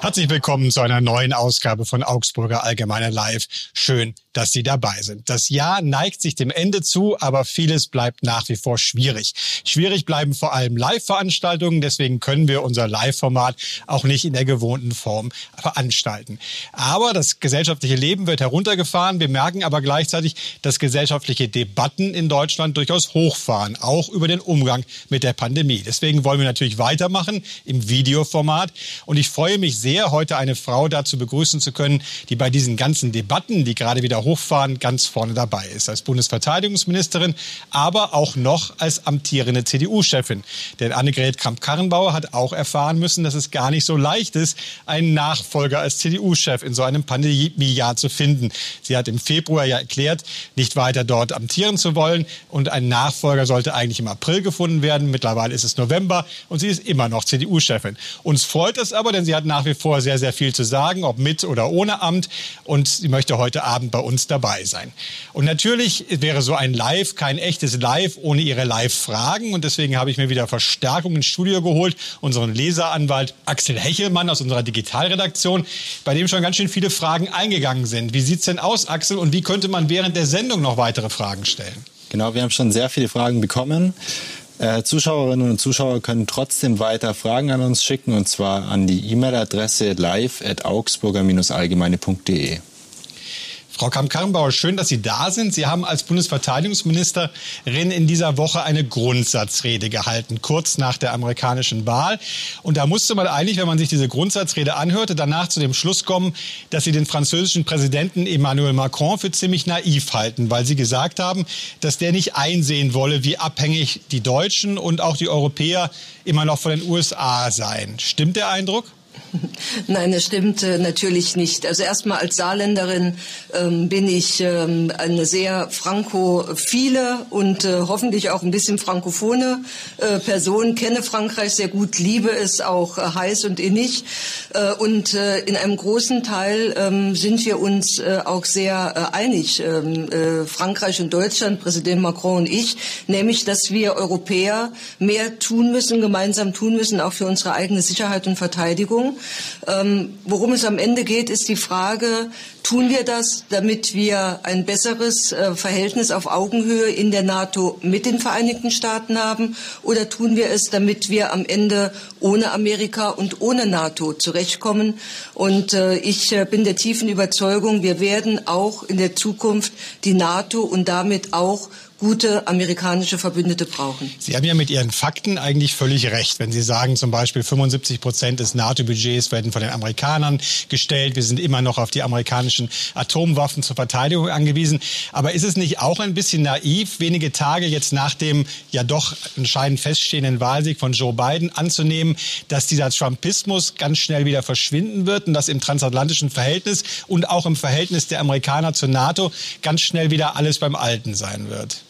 Herzlich willkommen zu einer neuen Ausgabe von Augsburger Allgemeine Live. Schön, dass Sie dabei sind. Das Jahr neigt sich dem Ende zu, aber vieles bleibt nach wie vor schwierig. Schwierig bleiben vor allem Live-Veranstaltungen, deswegen können wir unser Live-Format auch nicht in der gewohnten Form veranstalten. Aber das gesellschaftliche Leben wird heruntergefahren. Wir merken aber gleichzeitig, dass gesellschaftliche Debatten in Deutschland durchaus hochfahren, auch über den Umgang mit der Pandemie. Deswegen wollen wir natürlich weitermachen im Videoformat. Und ich freue mich sehr, heute eine Frau dazu begrüßen zu können, die bei diesen ganzen Debatten, die gerade wieder hochfahren, ganz vorne dabei ist. Als Bundesverteidigungsministerin, aber auch noch als amtierende CDU-Chefin. Denn Annegret Kramp-Karrenbauer hat auch erfahren müssen, dass es gar nicht so leicht ist, einen Nachfolger als CDU-Chef in so einem Pandemiejahr zu finden. Sie hat im Februar ja erklärt, nicht weiter dort amtieren zu wollen. Und ein Nachfolger sollte eigentlich im April gefunden werden. Mittlerweile ist es November und sie ist immer noch CDU-Chefin. Uns freut es aber, denn sie hat nach wie vor sehr, sehr viel zu sagen, ob mit oder ohne Amt. Und sie möchte heute Abend bei uns uns dabei sein. Und natürlich wäre so ein Live kein echtes Live ohne Ihre Live-Fragen. Und deswegen habe ich mir wieder Verstärkung ins Studio geholt. Unseren Leseranwalt Axel Hechelmann aus unserer Digitalredaktion, bei dem schon ganz schön viele Fragen eingegangen sind. Wie sieht es denn aus, Axel? Und wie könnte man während der Sendung noch weitere Fragen stellen? Genau, wir haben schon sehr viele Fragen bekommen. Äh, Zuschauerinnen und Zuschauer können trotzdem weiter Fragen an uns schicken und zwar an die E-Mail-Adresse live.augsburger-allgemeine.de. Frau Kamp-Karrenbauer, schön, dass Sie da sind. Sie haben als Bundesverteidigungsministerin in dieser Woche eine Grundsatzrede gehalten, kurz nach der amerikanischen Wahl. Und da musste man eigentlich, wenn man sich diese Grundsatzrede anhörte, danach zu dem Schluss kommen, dass Sie den französischen Präsidenten Emmanuel Macron für ziemlich naiv halten, weil Sie gesagt haben, dass der nicht einsehen wolle, wie abhängig die Deutschen und auch die Europäer immer noch von den USA seien. Stimmt der Eindruck? Nein, das stimmt äh, natürlich nicht. Also erstmal als Saarländerin ähm, bin ich ähm, eine sehr frankophile und äh, hoffentlich auch ein bisschen frankophone äh, Person, kenne Frankreich sehr gut, liebe es auch äh, heiß und innig. Äh, und äh, in einem großen Teil ähm, sind wir uns auch sehr einig, ähm, Frankreich und Deutschland, Präsident Macron und ich, nämlich, dass wir Europäer mehr tun müssen, gemeinsam tun müssen, auch für unsere eigene Sicherheit und Verteidigung. Ähm, worum es am Ende geht, ist die Frage, tun wir das, damit wir ein besseres äh, Verhältnis auf Augenhöhe in der NATO mit den Vereinigten Staaten haben oder tun wir es, damit wir am Ende ohne Amerika und ohne NATO zurechtkommen? Und äh, ich äh, bin der tiefen Überzeugung, wir werden auch in der Zukunft die NATO und damit auch gute amerikanische Verbündete brauchen. Sie haben ja mit Ihren Fakten eigentlich völlig recht, wenn Sie sagen, zum Beispiel 75 Prozent des NATO-Budgets werden von den Amerikanern gestellt. Wir sind immer noch auf die amerikanischen Atomwaffen zur Verteidigung angewiesen. Aber ist es nicht auch ein bisschen naiv, wenige Tage jetzt nach dem ja doch entscheidend feststehenden Wahlsieg von Joe Biden anzunehmen, dass dieser Trumpismus ganz schnell wieder verschwinden wird und dass im transatlantischen Verhältnis und auch im Verhältnis der Amerikaner zur NATO ganz schnell wieder alles beim Alten sein wird?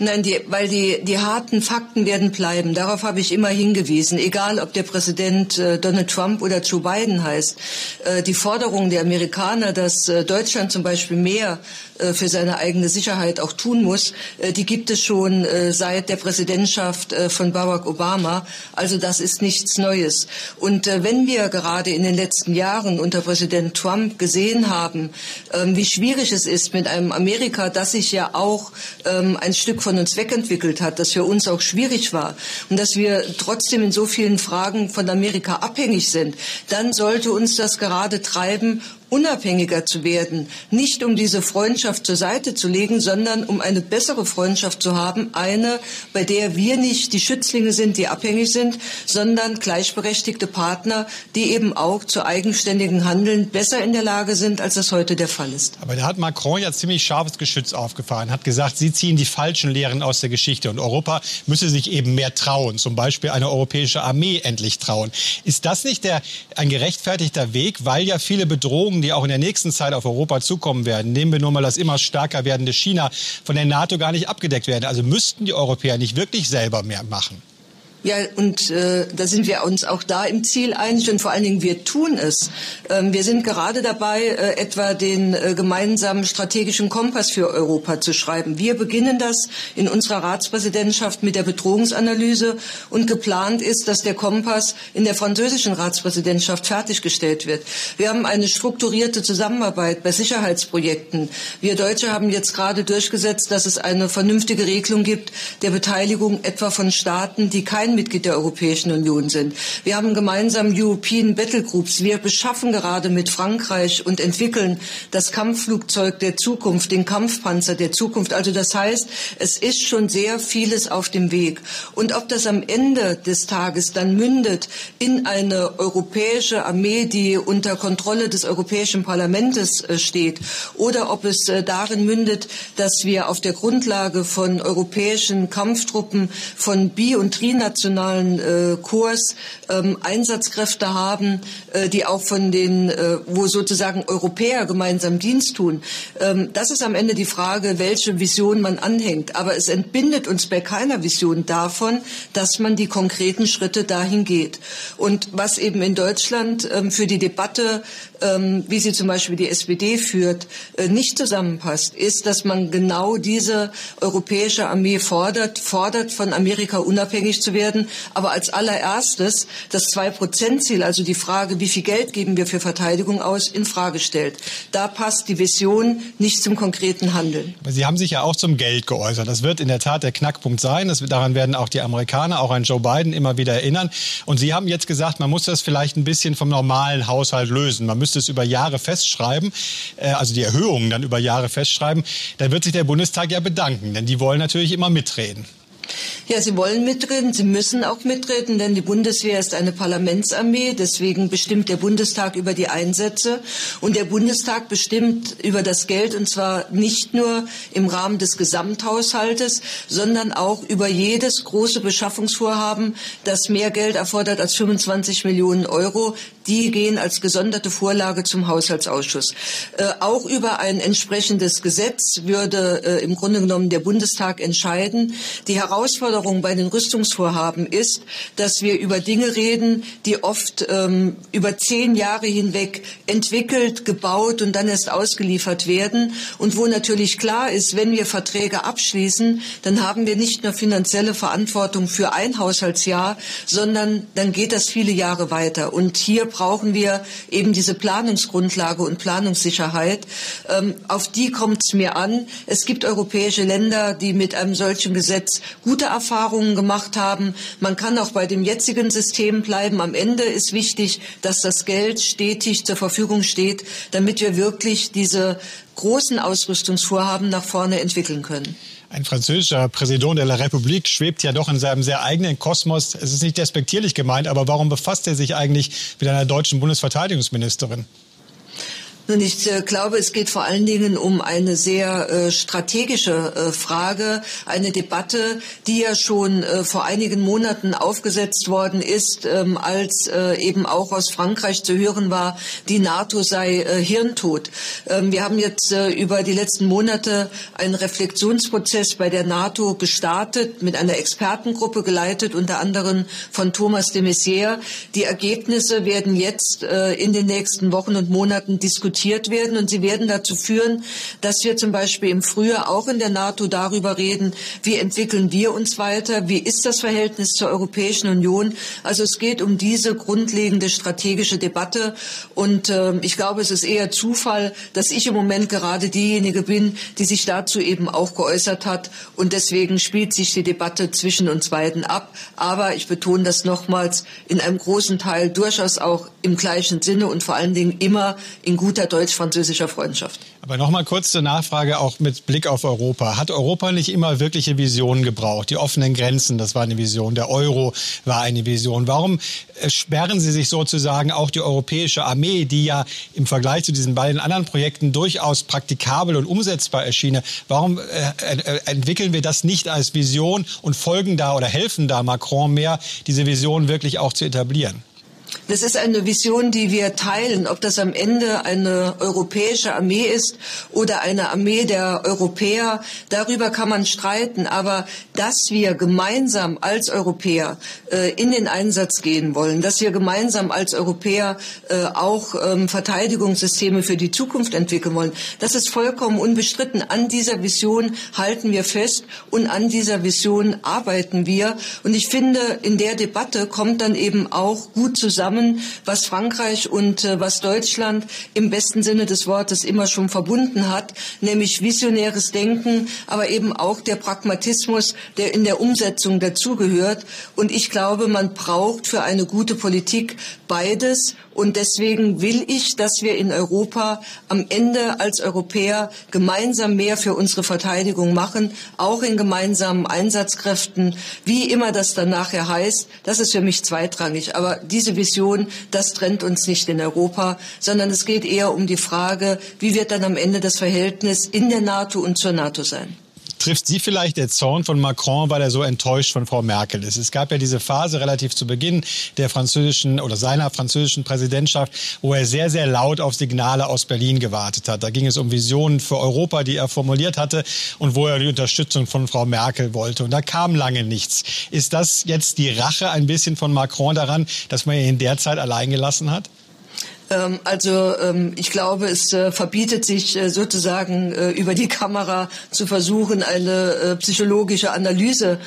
Nein, die, weil die, die harten Fakten werden bleiben. Darauf habe ich immer hingewiesen. Egal, ob der Präsident äh, Donald Trump oder Joe Biden heißt. Äh, die Forderung der Amerikaner, dass äh, Deutschland zum Beispiel mehr äh, für seine eigene Sicherheit auch tun muss, äh, die gibt es schon äh, seit der Präsidentschaft von Barack Obama. Also das ist nichts Neues. Und wenn wir gerade in den letzten Jahren unter Präsident Trump gesehen haben, ähm, wie schwierig es ist mit einem Amerika, das sich ja auch ähm, ein Stück von uns wegentwickelt hat, das für uns auch schwierig war und dass wir trotzdem in so vielen Fragen von Amerika abhängig sind, dann sollte uns das gerade treiben, unabhängiger zu werden, nicht um diese Freundschaft zur Seite zu legen, sondern um eine bessere Freundschaft zu haben, eine, bei der wir nicht die Schützlinge sind, die abhängig sind, sondern gleichberechtigte Partner, die eben auch zu eigenständigen Handeln besser in der Lage sind, als das heute der Fall ist. Aber da hat Macron ja ziemlich scharfes Geschütz aufgefahren, hat gesagt, sie ziehen die falschen Lehren aus der Geschichte und Europa müsse sich eben mehr trauen, zum Beispiel eine europäische Armee endlich trauen. Ist das nicht der, ein gerechtfertigter Weg, weil ja viele Bedrohungen die auch in der nächsten Zeit auf Europa zukommen werden, nehmen wir nur mal das immer stärker werdende China, von der NATO gar nicht abgedeckt werden. Also müssten die Europäer nicht wirklich selber mehr machen? Ja, und äh, da sind wir uns auch da im Ziel einig und vor allen Dingen wir tun es. Ähm, wir sind gerade dabei, äh, etwa den äh, gemeinsamen strategischen Kompass für Europa zu schreiben. Wir beginnen das in unserer Ratspräsidentschaft mit der Bedrohungsanalyse und geplant ist, dass der Kompass in der französischen Ratspräsidentschaft fertiggestellt wird. Wir haben eine strukturierte Zusammenarbeit bei Sicherheitsprojekten. Wir Deutsche haben jetzt gerade durchgesetzt, dass es eine vernünftige Regelung gibt der Beteiligung etwa von Staaten, die Mitglied der Europäischen Union sind. Wir haben gemeinsam European Battle Groups. Wir beschaffen gerade mit Frankreich und entwickeln das Kampfflugzeug der Zukunft, den Kampfpanzer der Zukunft. Also das heißt, es ist schon sehr vieles auf dem Weg. Und ob das am Ende des Tages dann mündet in eine europäische Armee, die unter Kontrolle des Europäischen Parlaments äh, steht, oder ob es äh, darin mündet, dass wir auf der Grundlage von europäischen Kampftruppen, von bi- und trinationalen internationalen äh, Kurs ähm, Einsatzkräfte haben, äh, die auch von den, äh, wo sozusagen Europäer gemeinsam Dienst tun. Ähm, das ist am Ende die Frage, welche Vision man anhängt. Aber es entbindet uns bei keiner Vision davon, dass man die konkreten Schritte dahin geht. Und was eben in Deutschland ähm, für die Debatte, ähm, wie sie zum Beispiel die SPD führt, äh, nicht zusammenpasst, ist, dass man genau diese europäische Armee fordert, fordert, von Amerika unabhängig zu werden werden. Aber als allererstes das Zwei-Prozent-Ziel, also die Frage, wie viel Geld geben wir für Verteidigung aus, in Frage stellt. Da passt die Vision nicht zum konkreten Handeln. Sie haben sich ja auch zum Geld geäußert. Das wird in der Tat der Knackpunkt sein. Das, daran werden auch die Amerikaner, auch ein Joe Biden immer wieder erinnern. Und Sie haben jetzt gesagt, man muss das vielleicht ein bisschen vom normalen Haushalt lösen. Man müsste es über Jahre festschreiben, äh, also die Erhöhungen dann über Jahre festschreiben. Dann wird sich der Bundestag ja bedanken, denn die wollen natürlich immer mitreden. Ja, Sie wollen mitreden, Sie müssen auch mitreden, denn die Bundeswehr ist eine Parlamentsarmee. Deswegen bestimmt der Bundestag über die Einsätze. Und der Bundestag bestimmt über das Geld, und zwar nicht nur im Rahmen des Gesamthaushaltes, sondern auch über jedes große Beschaffungsvorhaben, das mehr Geld erfordert als 25 Millionen Euro. Die gehen als gesonderte Vorlage zum Haushaltsausschuss. Äh, auch über ein entsprechendes Gesetz würde äh, im Grunde genommen der Bundestag entscheiden. Die Herausforderung bei den Rüstungsvorhaben ist, dass wir über Dinge reden, die oft ähm, über zehn Jahre hinweg entwickelt, gebaut und dann erst ausgeliefert werden und wo natürlich klar ist, wenn wir Verträge abschließen, dann haben wir nicht nur finanzielle Verantwortung für ein Haushaltsjahr, sondern dann geht das viele Jahre weiter. Und hier brauchen wir eben diese Planungsgrundlage und Planungssicherheit. Ähm, auf die kommt es mir an. Es gibt europäische Länder, die mit einem solchen Gesetz gute Erfahrungen gemacht haben. Man kann auch bei dem jetzigen System bleiben. Am Ende ist wichtig, dass das Geld stetig zur Verfügung steht, damit wir wirklich diese großen Ausrüstungsvorhaben nach vorne entwickeln können. Ein französischer Präsident der La République schwebt ja doch in seinem sehr eigenen Kosmos. Es ist nicht despektierlich gemeint, aber warum befasst er sich eigentlich mit einer deutschen Bundesverteidigungsministerin? Nun, ich äh, glaube, es geht vor allen Dingen um eine sehr äh, strategische äh, Frage, eine Debatte, die ja schon vor einigen Monaten aufgesetzt worden ist, ähm, als eben auch aus Frankreich zu hören war, die NATO sei hirntot. Ähm, wir haben jetzt über die letzten Monate einen Reflexionsprozess bei der NATO gestartet, mit einer Expertengruppe geleitet, unter anderem von Thomas de Maizière. Die Ergebnisse werden jetzt in den nächsten Wochen und Monaten diskutiert diskutiert werden und sie werden dazu führen, dass wir zum Beispiel im Frühjahr auch in der NATO darüber reden, wie entwickeln wir uns weiter, wie ist das Verhältnis zur Europäischen Union. Also es geht um diese grundlegende strategische Debatte und äh, ich glaube, es ist eher Zufall, dass ich im Moment gerade diejenige bin, die sich dazu eben auch geäußert hat und deswegen spielt sich die Debatte zwischen uns beiden ab. Aber ich betone das nochmals in einem großen Teil durchaus auch im gleichen Sinne und vor allen Dingen immer in guter der deutsch-französischer Freundschaft. Aber noch mal kurz zur Nachfrage auch mit Blick auf Europa. Hat Europa nicht immer wirkliche Visionen gebraucht? Die offenen Grenzen, das war eine Vision. Der Euro war eine Vision. Warum äh, sperren Sie sich sozusagen auch die europäische Armee, die ja im Vergleich zu diesen beiden anderen Projekten durchaus praktikabel und umsetzbar erschiene? Warum äh, äh, entwickeln wir das nicht als Vision und folgen da oder helfen da Macron mehr, diese Vision wirklich auch zu etablieren? Das ist eine Vision, die wir teilen. Ob das am Ende eine europäische Armee ist oder eine Armee der Europäer, darüber kann man streiten. Aber dass wir gemeinsam als Europäer äh, in den Einsatz gehen wollen, dass wir gemeinsam als Europäer äh, auch ähm, Verteidigungssysteme für die Zukunft entwickeln wollen, das ist vollkommen unbestritten. An dieser Vision halten wir fest und an dieser Vision arbeiten wir. Und ich finde, in der Debatte kommt dann eben auch gut zusammen, zusammen, was Frankreich und äh, was Deutschland im besten Sinne des Wortes immer schon verbunden hat, nämlich visionäres Denken, aber eben auch der Pragmatismus, der in der Umsetzung dazugehört. Und ich glaube, man braucht für eine gute Politik beides. Und deswegen will ich, dass wir in Europa am Ende als Europäer gemeinsam mehr für unsere Verteidigung machen, auch in gemeinsamen Einsatzkräften, wie immer das dann nachher heißt. Das ist für mich zweitrangig. Aber diese Vision, das trennt uns nicht in Europa, sondern es geht eher um die Frage, wie wird dann am Ende das Verhältnis in der NATO und zur NATO sein. Trifft Sie vielleicht der Zorn von Macron, weil er so enttäuscht von Frau Merkel ist? Es gab ja diese Phase relativ zu Beginn der französischen oder seiner französischen Präsidentschaft, wo er sehr, sehr laut auf Signale aus Berlin gewartet hat. Da ging es um Visionen für Europa, die er formuliert hatte und wo er die Unterstützung von Frau Merkel wollte. Und da kam lange nichts. Ist das jetzt die Rache ein bisschen von Macron daran, dass man ihn derzeit allein gelassen hat? Ähm, also ähm, ich glaube, es äh, verbietet sich äh, sozusagen äh, über die Kamera zu versuchen, eine psychologische Analyse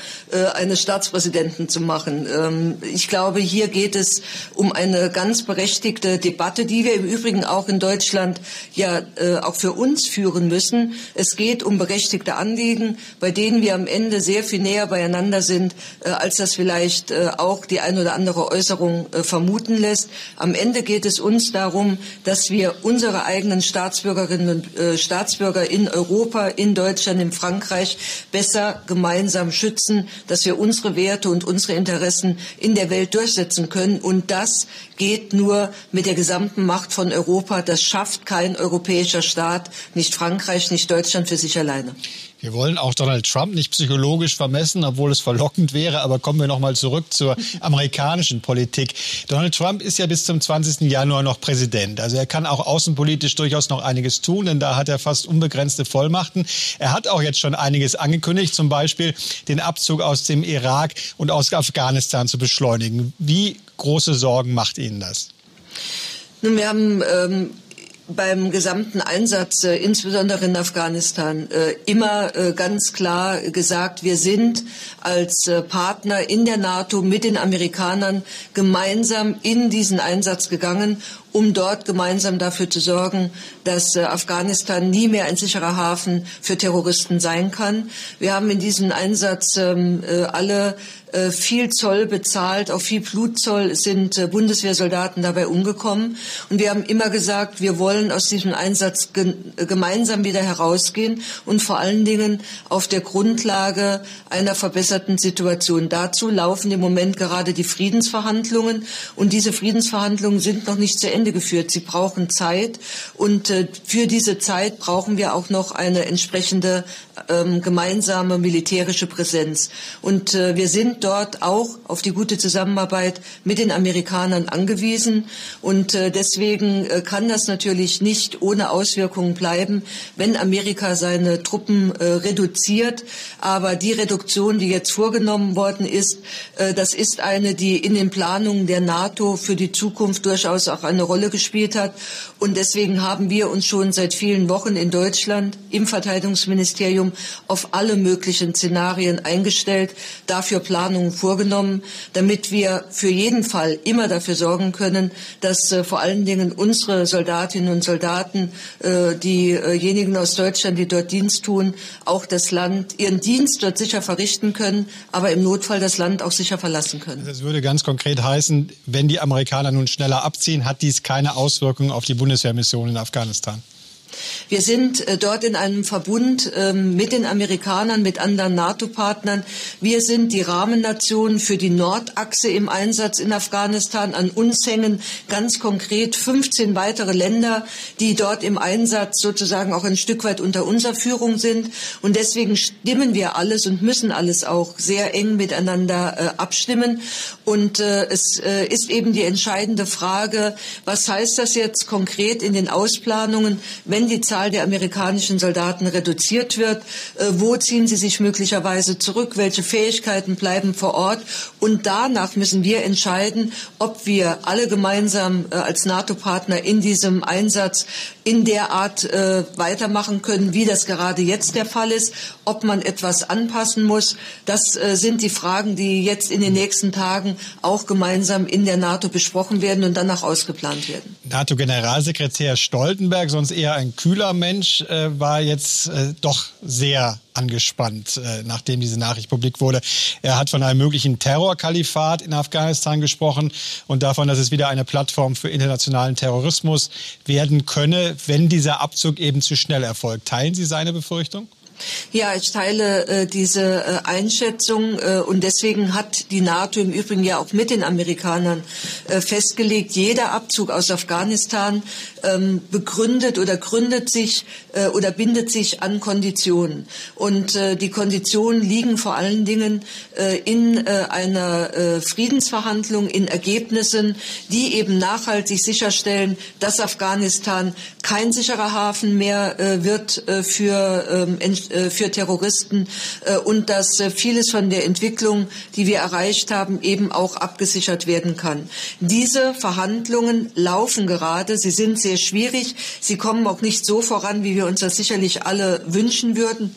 eines Staatspräsidenten zu machen. Ähm, ich glaube, hier geht es um eine ganz berechtigte Debatte, die wir im Übrigen auch in Deutschland ja auch für uns führen müssen. Es geht um berechtigte Anliegen, bei denen wir am Ende sehr viel näher beieinander sind, als das vielleicht auch die ein oder andere Äußerung vermuten lässt. Am Ende geht es uns darum, dass wir unsere eigenen Staatsbürgerinnen und äh, Staatsbürger in Europa, in Deutschland, in Frankreich besser gemeinsam schützen, dass wir unsere Werte und unsere Interessen in der Welt durchsetzen können. Und das geht nur mit der gesamten Macht von Europa. Das schafft kein europäischer Staat, nicht Frankreich, nicht Deutschland für sich alleine. Wir wollen auch Donald Trump nicht psychologisch vermessen, obwohl es verlockend wäre. Aber kommen wir noch mal zurück zur amerikanischen Politik. Donald Trump ist ja bis zum 20. Januar noch Präsident. Also er kann auch außenpolitisch durchaus noch einiges tun, denn da hat er fast unbegrenzte Vollmachten. Er hat auch jetzt schon einiges angekündigt, zum Beispiel den Abzug aus dem Irak und aus Afghanistan zu beschleunigen. Wie große Sorgen macht Ihnen das? Nun, wir haben ähm beim gesamten Einsatz, äh, insbesondere in Afghanistan, äh, immer äh, ganz klar gesagt, wir sind als äh, Partner in der NATO mit den Amerikanern gemeinsam in diesen Einsatz gegangen um dort gemeinsam dafür zu sorgen, dass äh, Afghanistan nie mehr ein sicherer Hafen für Terroristen sein kann. Wir haben in diesem Einsatz ähm, äh, alle äh, viel Zoll bezahlt, auch viel Blutzoll sind Bundeswehrsoldaten dabei umgekommen. Und wir haben immer gesagt, wir wollen aus diesem Einsatz ge gemeinsam wieder herausgehen und vor allen Dingen auf der Grundlage einer verbesserten Situation. Dazu laufen im Moment gerade die Friedensverhandlungen und diese Friedensverhandlungen sind noch nicht zu Ende Ende geführt. Sie brauchen Zeit und äh, für diese Zeit brauchen wir auch noch eine entsprechende ähm, gemeinsame militärische Präsenz. Und äh, wir sind dort auch auf die gute Zusammenarbeit mit den Amerikanern angewiesen. Und äh, deswegen äh, kann das natürlich nicht ohne Auswirkungen bleiben, wenn Amerika seine Truppen äh, reduziert. Aber die Reduktion, die jetzt vorgenommen worden ist, äh, das ist eine, die in den Planungen der NATO für die Zukunft durchaus auch eine Rolle gespielt hat. Und deswegen haben wir uns schon seit vielen Wochen in Deutschland im Verteidigungsministerium auf alle möglichen Szenarien eingestellt, dafür Planungen vorgenommen, damit wir für jeden Fall immer dafür sorgen können, dass äh, vor allen Dingen unsere Soldatinnen und Soldaten, äh, diejenigen aus Deutschland, die dort Dienst tun, auch das Land, ihren Dienst dort sicher verrichten können, aber im Notfall das Land auch sicher verlassen können. Das würde ganz konkret heißen, wenn die Amerikaner nun schneller abziehen, hat dies keine Auswirkungen auf die Bundeswehrmission in Afghanistan? Wir sind äh, dort in einem Verbund ähm, mit den Amerikanern, mit anderen NATO-Partnern. Wir sind die Rahmennation für die Nordachse im Einsatz in Afghanistan. An uns hängen ganz konkret 15 weitere Länder, die dort im Einsatz sozusagen auch ein Stück weit unter unserer Führung sind. Und deswegen stimmen wir alles und müssen alles auch sehr eng miteinander äh, abstimmen. Und äh, es ist eben die entscheidende Frage, was heißt das jetzt konkret in den Ausplanungen, wenn die Zahl der amerikanischen Soldaten reduziert wird? Äh, wo ziehen sie sich möglicherweise zurück? Welche Fähigkeiten bleiben vor Ort? Und danach müssen wir entscheiden, ob wir alle gemeinsam äh, als NATO-Partner in diesem Einsatz in der Art äh, weitermachen können, wie das gerade jetzt der Fall ist, ob man etwas anpassen muss. Das sind die Fragen, die jetzt in den nächsten Tagen auch gemeinsam in der NATO besprochen werden und danach ausgeplant werden. NATO-Generalsekretär Stoltenberg, sonst eher ein kühler Mensch, äh, war jetzt äh, doch sehr angespannt, äh, nachdem diese Nachricht publik wurde. Er hat von einem möglichen Terrorkalifat in Afghanistan gesprochen und davon, dass es wieder eine Plattform für internationalen Terrorismus werden könne, wenn dieser Abzug eben zu schnell erfolgt. Teilen Sie seine Befürchtung? Ja, ich teile äh, diese äh, Einschätzung äh, und deswegen hat die NATO im Übrigen ja auch mit den Amerikanern äh, festgelegt, jeder Abzug aus Afghanistan ähm, begründet oder gründet sich äh, oder bindet sich an Konditionen. Und äh, die Konditionen liegen vor allen Dingen in einer Friedensverhandlung, in Ergebnissen, die eben nachhaltig sicherstellen, dass Afghanistan kein sicherer Hafen mehr wird für ähm, äh, für Terroristen äh, und dass äh, vieles von der Entwicklung, die wir erreicht haben, eben auch abgesichert werden kann. Diese Verhandlungen laufen gerade. Sie sind sehr schwierig. Sie kommen auch nicht so voran, wie wir uns das sicherlich alle wünschen würden.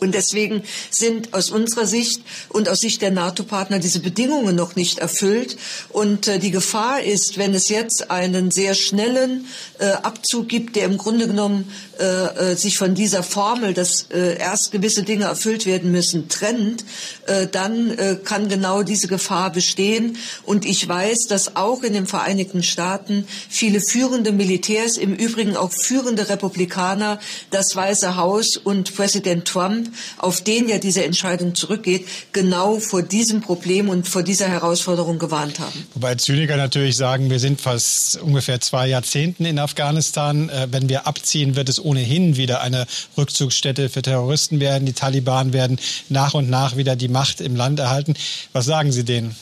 Und deswegen sind aus unserer Sicht und aus Sicht der NATO-Partner diese Bedingungen noch nicht erfüllt. Und äh, die Gefahr ist, wenn es jetzt einen sehr schnellen äh, Abzug gibt, der im Grunde genommen äh, äh sich von dieser Formel, dass äh, erst gewisse Dinge erfüllt werden müssen, trennt, äh, dann kann genau diese Gefahr bestehen. Und ich weiß, dass auch in den Vereinigten Staaten viele führende Militärs, im Übrigen auch führende Republikaner, das Weiße Haus und Präsident Trump auf den ja diese Entscheidung zurückgeht, genau vor diesem Problem und vor dieser Herausforderung gewarnt haben. Wobei Zyniker natürlich sagen, wir sind fast ungefähr zwei Jahrzehnten in Afghanistan. Äh, wenn wir abziehen, wird es ohnehin wieder eine Rückzugsstätte für Terroristen werden. Die Taliban werden nach und nach wieder die Macht im Land erhalten. Was sagen Sie denen?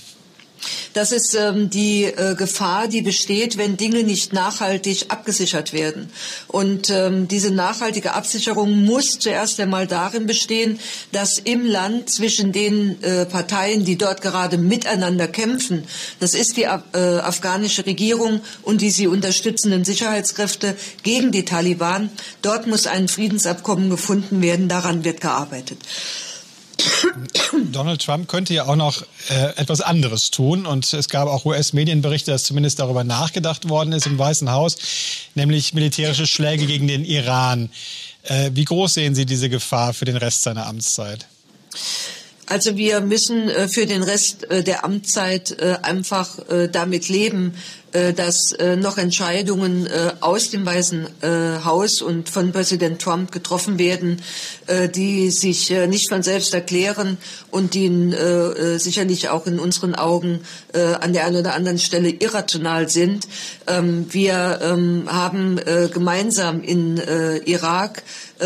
Das ist ähm, die äh, Gefahr, die besteht, wenn Dinge nicht nachhaltig abgesichert werden. Und ähm, diese nachhaltige Absicherung muss zuerst einmal darin bestehen, dass im Land zwischen den äh, Parteien, die dort gerade miteinander kämpfen, das ist die äh, afghanische Regierung und die sie unterstützenden Sicherheitskräfte gegen die Taliban, dort muss ein Friedensabkommen gefunden werden. Daran wird gearbeitet. Donald Trump könnte ja auch noch äh, etwas anderes tun. Und es gab auch US-Medienberichte, dass zumindest darüber nachgedacht worden ist im Weißen Haus, nämlich militärische Schläge gegen den Iran. Äh, wie groß sehen Sie diese Gefahr für den Rest seiner Amtszeit? Also wir müssen äh, für den Rest äh, der Amtszeit äh, einfach damit leben, dass äh, noch Entscheidungen äh, aus dem Weißen Haus und von Präsident Trump getroffen werden, die sich nicht von selbst erklären und die sicherlich auch in unseren Augen an der einen oder anderen Stelle irrational sind. Ähm, wir ähm, haben gemeinsam in Irak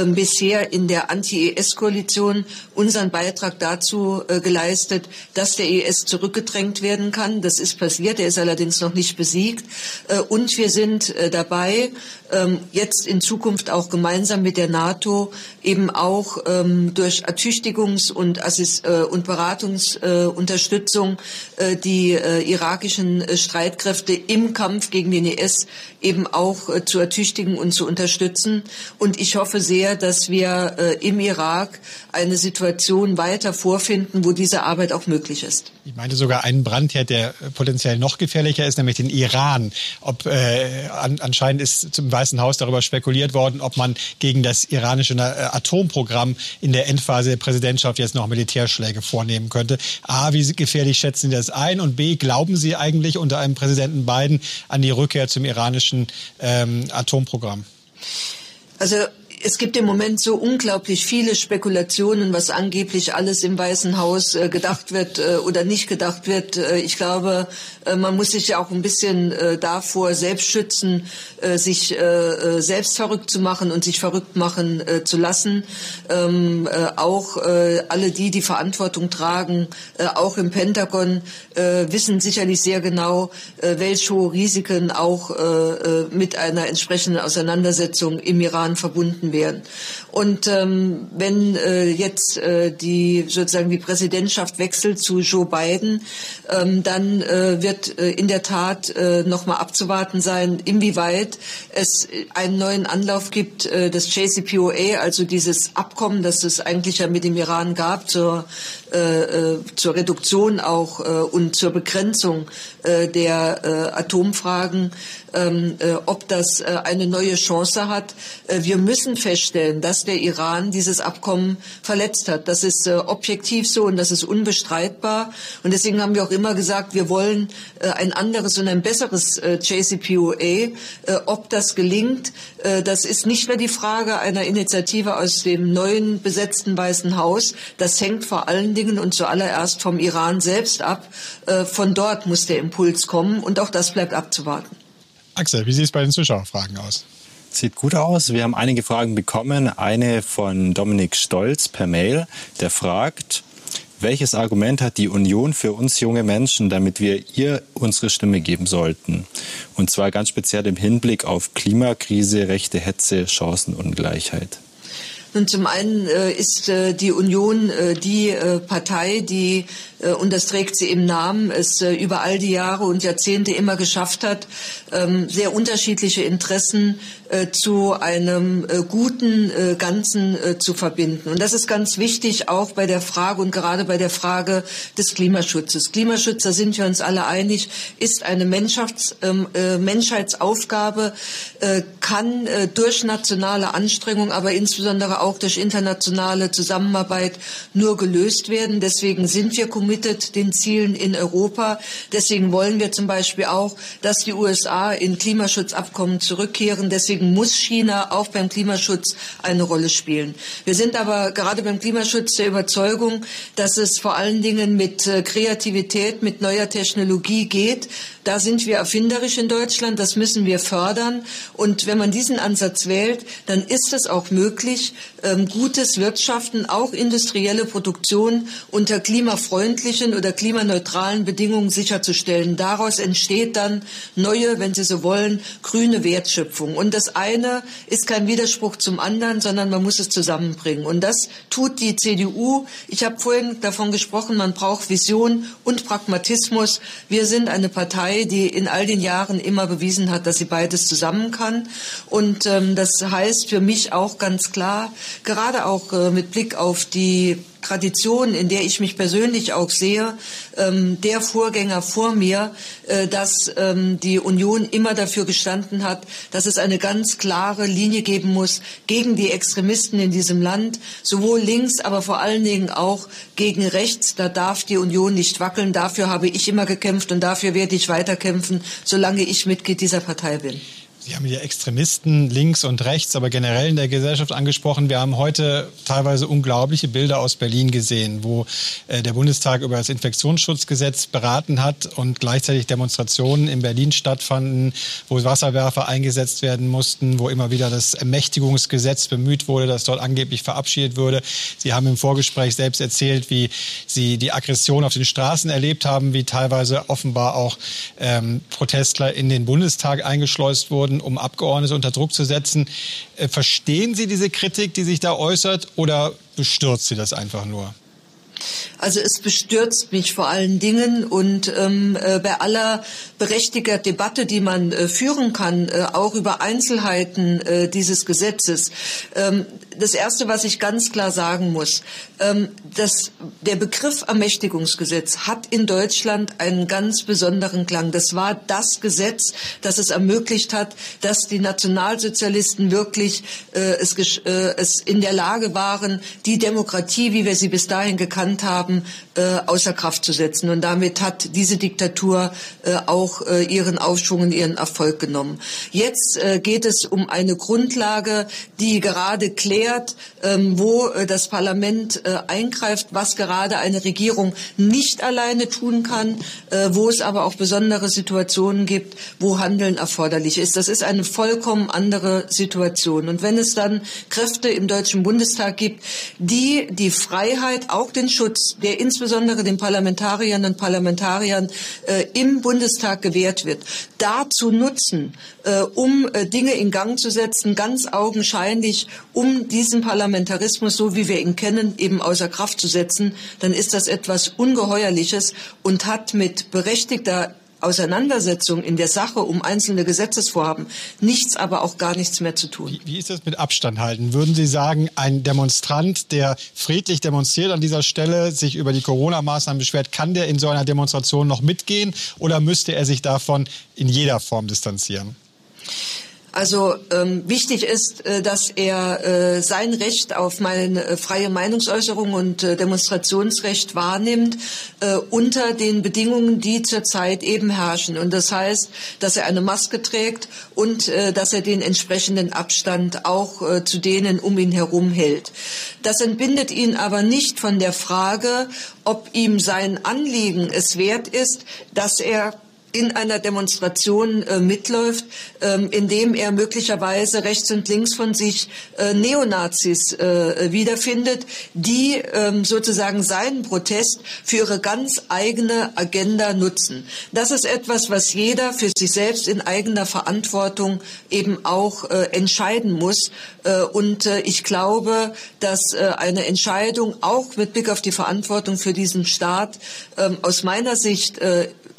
bisher in der Anti-IS-Koalition unseren Beitrag dazu geleistet, dass der IS zurückgedrängt werden kann. Das ist passiert. Er ist allerdings noch nicht besiegt besiegt. Äh, und wir sind äh, dabei, ähm, jetzt in Zukunft auch gemeinsam mit der NATO eben auch ähm, durch Ertüchtigungs- und, äh, Beratungsunterstützung die irakischen Streitkräfte im Kampf gegen den IS eben auch zu ertüchtigen und zu unterstützen. Und ich hoffe sehr, dass wir im Irak eine Situation weiter vorfinden, wo diese Arbeit auch möglich ist. Ich meinte sogar einen Brandherd, der potenziell noch gefährlicher ist, nämlich den Iran. Ob äh, an, anscheinend ist zum Weißen Haus darüber spekuliert worden, ob man gegen das iranische äh, Atomprogramm in der Endphase der Präsidentschaft jetzt noch Militärschläge vornehmen könnte. A, wie gefährlich schätzen Sie das ein? Und B, glauben Sie eigentlich unter einem Präsidenten Biden an die Rückkehr zum iranischen ähm, Atomprogramm? Also es gibt im Moment so unglaublich viele Spekulationen, was angeblich alles im Weißen Haus äh, gedacht wird äh, oder nicht gedacht wird. Äh, ich glaube, man muss sich ja auch ein bisschen davor selbst schützen, sich selbst verrückt zu machen und sich verrückt machen zu lassen. Ähm, auch alle die, die Verantwortung tragen, auch im Pentagon, wissen sicherlich sehr genau, welche Risiken auch mit einer entsprechenden Auseinandersetzung im Iran verbunden werden. Und ähm, wenn äh, jetzt äh, die sozusagen die Präsidentschaft wechselt zu Joe Biden, ähm, dann äh, wird äh, in der Tat äh, noch mal abzuwarten sein, inwieweit es einen neuen Anlauf gibt, äh, das JCPOA, also dieses Abkommen, das es eigentlich ja mit dem Iran gab zur äh, äh zur Reduktion auch äh, und zur Begrenzung äh, der äh, Atomfragen, ähm, äh, ob das eine neue Chance hat. Wir müssen feststellen, dass der Iran dieses Abkommen verletzt hat. Das ist äh, objektiv so und das ist unbestreitbar. Und deswegen haben wir auch immer gesagt, wir wollen äh, ein anderes und ein besseres äh, JCPOA. Äh, ob das gelingt, äh, das ist nicht mehr die Frage einer Initiative aus dem neuen besetzten Weißen Haus. Das hängt vor allen Dingen und zuallererst vom Iran selbst ab. Äh, von dort muss der Impuls kommen und auch das bleibt abzuwarten. Axel, wie sieht es bei den Zuschauerfragen aus? Sieht gut aus. Wir haben einige Fragen bekommen. Eine von Dominik Stolz per Mail, der fragt, welches Argument hat die Union für uns junge Menschen, damit wir ihr unsere Stimme geben sollten? Und zwar ganz speziell im Hinblick auf Klimakrise, rechte Hetze, Chancenungleichheit. Nun, zum einen äh, ist äh, die Union äh, die äh, Partei, die, und das trägt sie im Namen, es äh, über all die Jahre und Jahrzehnte immer geschafft hat, ähm, sehr unterschiedliche Interessen zu einem guten Ganzen zu verbinden. Und das ist ganz wichtig, auch bei der Frage und gerade bei der Frage des Klimaschutzes. Klimaschutz, da sind wir uns alle einig, ist eine Menschheits, ähm, Menschheitsaufgabe, kann durch nationale Anstrengungen, aber insbesondere auch durch internationale Zusammenarbeit nur gelöst werden. Deswegen sind wir committed den Zielen in Europa. Deswegen wollen wir zum Beispiel auch, dass die USA in Klimaschutzabkommen zurückkehren. Deswegen muss China auch beim Klimaschutz eine Rolle spielen. Wir sind aber gerade beim Klimaschutz der Überzeugung, dass es vor allen Dingen mit äh, Kreativität, mit neuer Technologie geht. Da sind wir erfinderisch in Deutschland, das müssen wir fördern. Und wenn man diesen Ansatz wählt, dann ist es auch möglich, ähm, gutes Wirtschaften, auch industrielle Produktion unter klimafreundlichen oder klimaneutralen Bedingungen sicherzustellen. Daraus entsteht dann neue, wenn Sie so wollen, grüne Wertschöpfung. Und das eine ist kein Widerspruch zum anderen, sondern man muss es zusammenbringen. Und das tut die CDU. Ich habe vorhin davon gesprochen, man braucht Vision und Pragmatismus. Wir sind eine Partei, die in all den Jahren immer bewiesen hat, dass sie beides zusammen kann. Und ähm, das heißt für mich auch ganz klar, gerade auch äh, mit Blick auf die Tradition, in der ich mich persönlich auch sehe, ähm, der Vorgänger vor mir, äh, dass ähm, die Union immer dafür gestanden hat, dass es eine ganz klare Linie geben muss gegen die Extremisten in diesem Land, sowohl links, aber vor allen Dingen auch gegen rechts. Da darf die Union nicht wackeln. Dafür habe ich immer gekämpft und dafür werde ich weiterkämpfen, solange ich Mitglied dieser Partei bin. Sie haben hier Extremisten links und rechts, aber generell in der Gesellschaft angesprochen. Wir haben heute teilweise unglaubliche Bilder aus Berlin gesehen, wo äh, der Bundestag über das Infektionsschutzgesetz beraten hat und gleichzeitig Demonstrationen in Berlin stattfanden, wo Wasserwerfer eingesetzt werden mussten, wo immer wieder das Ermächtigungsgesetz bemüht wurde, das dort angeblich verabschiedet würde. Sie haben im Vorgespräch selbst erzählt, wie Sie die Aggression auf den Straßen erlebt haben, wie teilweise offenbar auch ähm, Protestler in den Bundestag eingeschleust wurden wurden, um Abgeordnete unter Druck zu setzen. Äh, verstehen Sie diese Kritik, die sich da äußert, oder bestürzt Sie das einfach nur? Also es bestürzt mich vor allen Dingen und ähm, äh, bei aller berechtigter Debatte, die man äh, führen kann, äh, auch über Einzelheiten äh, dieses Gesetzes. Ähm, das Erste, was ich ganz klar sagen muss, ähm, dass der Begriff Ermächtigungsgesetz hat in Deutschland einen ganz besonderen Klang. Das war das Gesetz, das es ermöglicht hat, dass die Nationalsozialisten wirklich äh, es, äh, es in der Lage waren, die Demokratie, wie wir sie bis dahin gekannt haben, äh, außer Kraft zu setzen. Und damit hat diese Diktatur äh, auch äh, ihren Aufschwung und ihren Erfolg genommen. Jetzt äh, geht es um eine Grundlage, die gerade klärt, ähm, wo äh, das Parlament äh, eingreift, was gerade eine Regierung nicht alleine tun kann, äh, wo es aber auch besondere Situationen gibt, wo Handeln erforderlich ist. Das ist eine vollkommen andere Situation. Und wenn es dann Kräfte im Deutschen Bundestag gibt, die die Freiheit, auch den Schutz, der insbesondere den Parlamentariern und Parlamentariern im Bundestag gewährt wird, dazu nutzen, um Dinge in Gang zu setzen, ganz augenscheinlich, um diesen Parlamentarismus, so wie wir ihn kennen, eben außer Kraft zu setzen, dann ist das etwas Ungeheuerliches und hat mit berechtigter Auseinandersetzung in der Sache um einzelne Gesetzesvorhaben nichts, aber auch gar nichts mehr zu tun. Wie, wie, ist das mit Abstand halten? Würden Sie sagen, ein Demonstrant, der friedlich demonstriert an dieser Stelle, sich über die Corona-Maßnahmen beschwert, kann der in so einer Demonstration noch mitgehen oder müsste er sich davon in jeder Form distanzieren? Also ähm, wichtig ist, äh, dass er äh, sein Recht auf meine äh, freie Meinungsäußerung und äh, Demonstrationsrecht wahrnimmt äh, unter den Bedingungen, die zurzeit eben herrschen. Und das heißt, dass er eine Maske trägt und äh, dass er den entsprechenden Abstand auch zu denen um ihn herum hält. Das entbindet ihn aber nicht von der Frage, ob ihm sein Anliegen es wert ist, dass er in einer Demonstration äh, mitläuft, ähm, indem er möglicherweise rechts und links von sich äh, Neonazis äh, wiederfindet, die ähm, sozusagen seinen Protest für ihre ganz eigene Agenda nutzen. Das ist etwas, was jeder für sich selbst in eigener Verantwortung eben auch äh, entscheiden muss. Äh, und äh, ich glaube, dass eine Entscheidung auch mit Blick auf die Verantwortung für diesen Staat ähm, aus meiner Sicht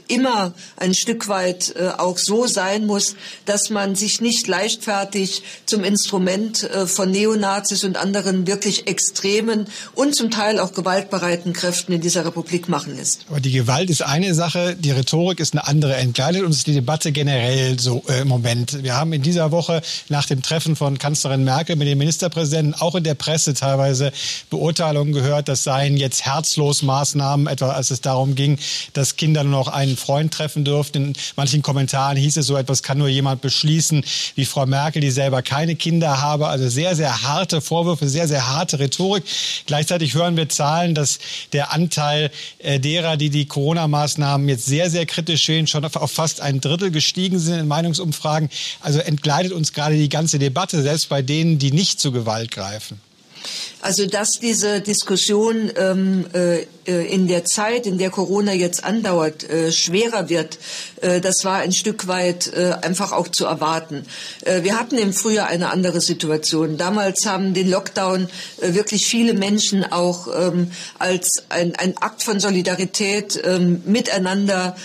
immer ein Stück weit äh, auch so sein muss, dass man sich nicht leichtfertig zum Instrument äh, von Neonazis und anderen wirklich extremen und zum Teil auch gewaltbereiten Kräften in dieser Republik machen lässt. Aber die Gewalt ist eine Sache, die Rhetorik ist eine andere. Entgleitet uns die Debatte generell so äh, im Moment. Wir haben in dieser Woche nach dem Treffen von Kanzlerin Merkel mit dem Ministerpräsidenten auch in der Presse teilweise Beurteilungen gehört, das seien jetzt herzlos Maßnahmen, etwa als es darum ging, dass Kinder nur noch einen Freund treffen dürften. In manchen Kommentaren hieß es so etwas kann nur jemand beschließen wie Frau Merkel, die selber keine Kinder habe. Also sehr, sehr harte Vorwürfe, sehr, sehr harte Rhetorik. Gleichzeitig hören wir Zahlen, dass der Anteil äh, derer, die die Corona-Maßnahmen jetzt sehr, sehr kritisch sehen, schon auf fast ein Drittel gestiegen sind in Meinungsumfragen. Also entgleitet uns gerade die ganze Debatte, selbst bei denen, die nicht zu Gewalt greifen. Also dass diese Diskussion ähm, äh, in der Zeit, in der Corona jetzt andauert, äh, schwerer wird, äh, das war ein Stück weit äh, einfach auch zu erwarten. Äh, wir hatten im Frühjahr eine andere Situation. Damals haben den Lockdown äh, wirklich viele Menschen auch ähm, als ein, ein Akt von Solidarität ähm, miteinander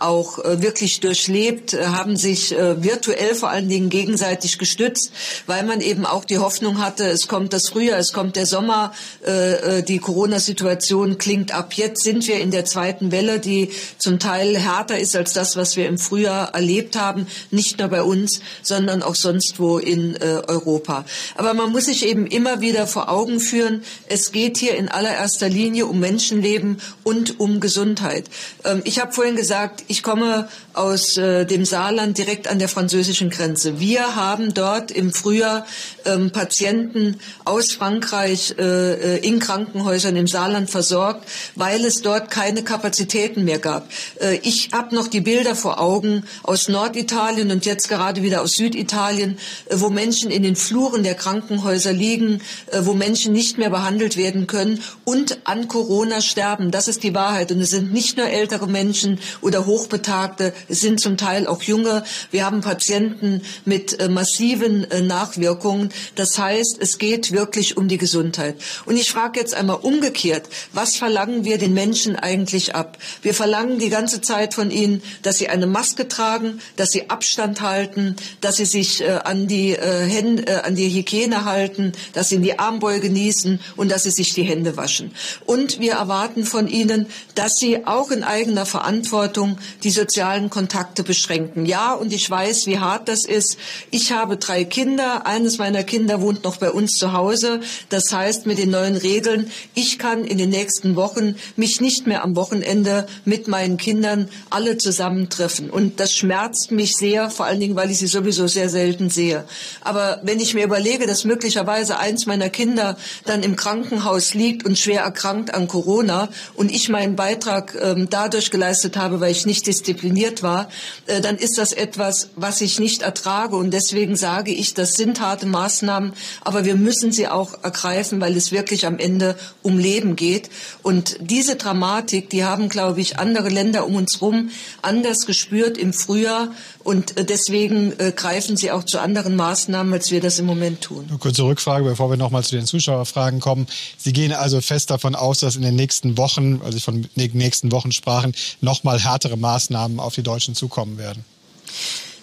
auch wirklich durchlebt, haben sich virtuell vor allen Dingen gegenseitig gestützt, weil man eben auch die Hoffnung hatte, es kommt das Frühjahr, es kommt der Sommer, äh, äh, die Corona-Situation klingt ab. Jetzt sind wir in der zweiten Welle, die zum Teil härter ist als das, was wir im Frühjahr erlebt haben, nicht nur bei uns, sondern auch sonst wo in äh, Europa. Aber man muss sich eben immer wieder vor Augen führen, es geht hier in allererster Linie um Menschenleben und um Gesundheit. Ähm, ich habe vorhin gesagt, ich komme aus äh, dem Saarland direkt an der französischen Grenze. Wir haben dort im Frühjahr ähm, Patienten aus Frankreich äh, äh, in Krankenhäusern im Saarland versorgt, weil es dort keine Kapazitäten mehr gab. Äh, ich habe noch die Bilder vor Augen aus Norditalien und jetzt gerade wieder aus Süditalien, äh, wo Menschen in den Fluren der Krankenhäuser liegen, äh, wo Menschen nicht mehr behandelt werden können und an Corona sterben. Das ist die Wahrheit. Und es sind nicht nur ältere Menschen oder Hochbetagte, es sind zum Teil auch junge. Wir haben Patienten mit äh, massiven Nachwirkungen. Das heißt, es geht wirklich um die Gesundheit. Und ich frage jetzt einmal umgekehrt, was verlangen wir den Menschen eigentlich ab? Wir verlangen die ganze Zeit von ihnen, dass sie eine Maske tragen, dass sie Abstand halten, dass sie sich äh, an die äh, Hände, äh, an die Hygiene halten, dass sie in die Armbeuge genießen und dass sie sich die Hände waschen. Und wir erwarten von ihnen, dass sie auch in eigener Verantwortung die sozialen Kontakte beschränken. Ja, und ich weiß, wie hart das ist. Ich habe drei Kinder. Eines meiner Kinder wohnt noch bei uns zu Hause. Das heißt, mit den neuen Regeln, ich kann in den nächsten Wochen mich nicht mehr am Wochenende mit meinen Kindern alle zusammentreffen. Und das schmerzt mich sehr, vor allen Dingen, weil ich sie sowieso sehr selten sehe. Aber wenn ich mir überlege, dass möglicherweise eins meiner Kinder dann im Krankenhaus liegt und schwer erkrankt an Corona und ich meinen Beitrag ähm, dadurch geleistet habe, weil ich nicht diszipliniert war, äh, dann ist das etwas, was ich nicht ertrage. Und deswegen sage ich, das sind harte Maßnahmen, aber wir müssen sie auch ergreifen, weil es wirklich am Ende um Leben geht. Und diese Dramatik, die haben, glaube ich, andere Länder um uns herum anders gespürt im Frühjahr. Und äh, deswegen äh, greifen sie auch zu anderen Maßnahmen, als wir das im Moment tun. Eine kurze Rückfrage, bevor wir nochmal zu den Zuschauerfragen kommen. Sie gehen also fest davon aus, dass in den nächsten Wochen, also von den nächsten Wochen sprachen, nochmal härtere Maßnahmen auf die Deutschen zukommen werden.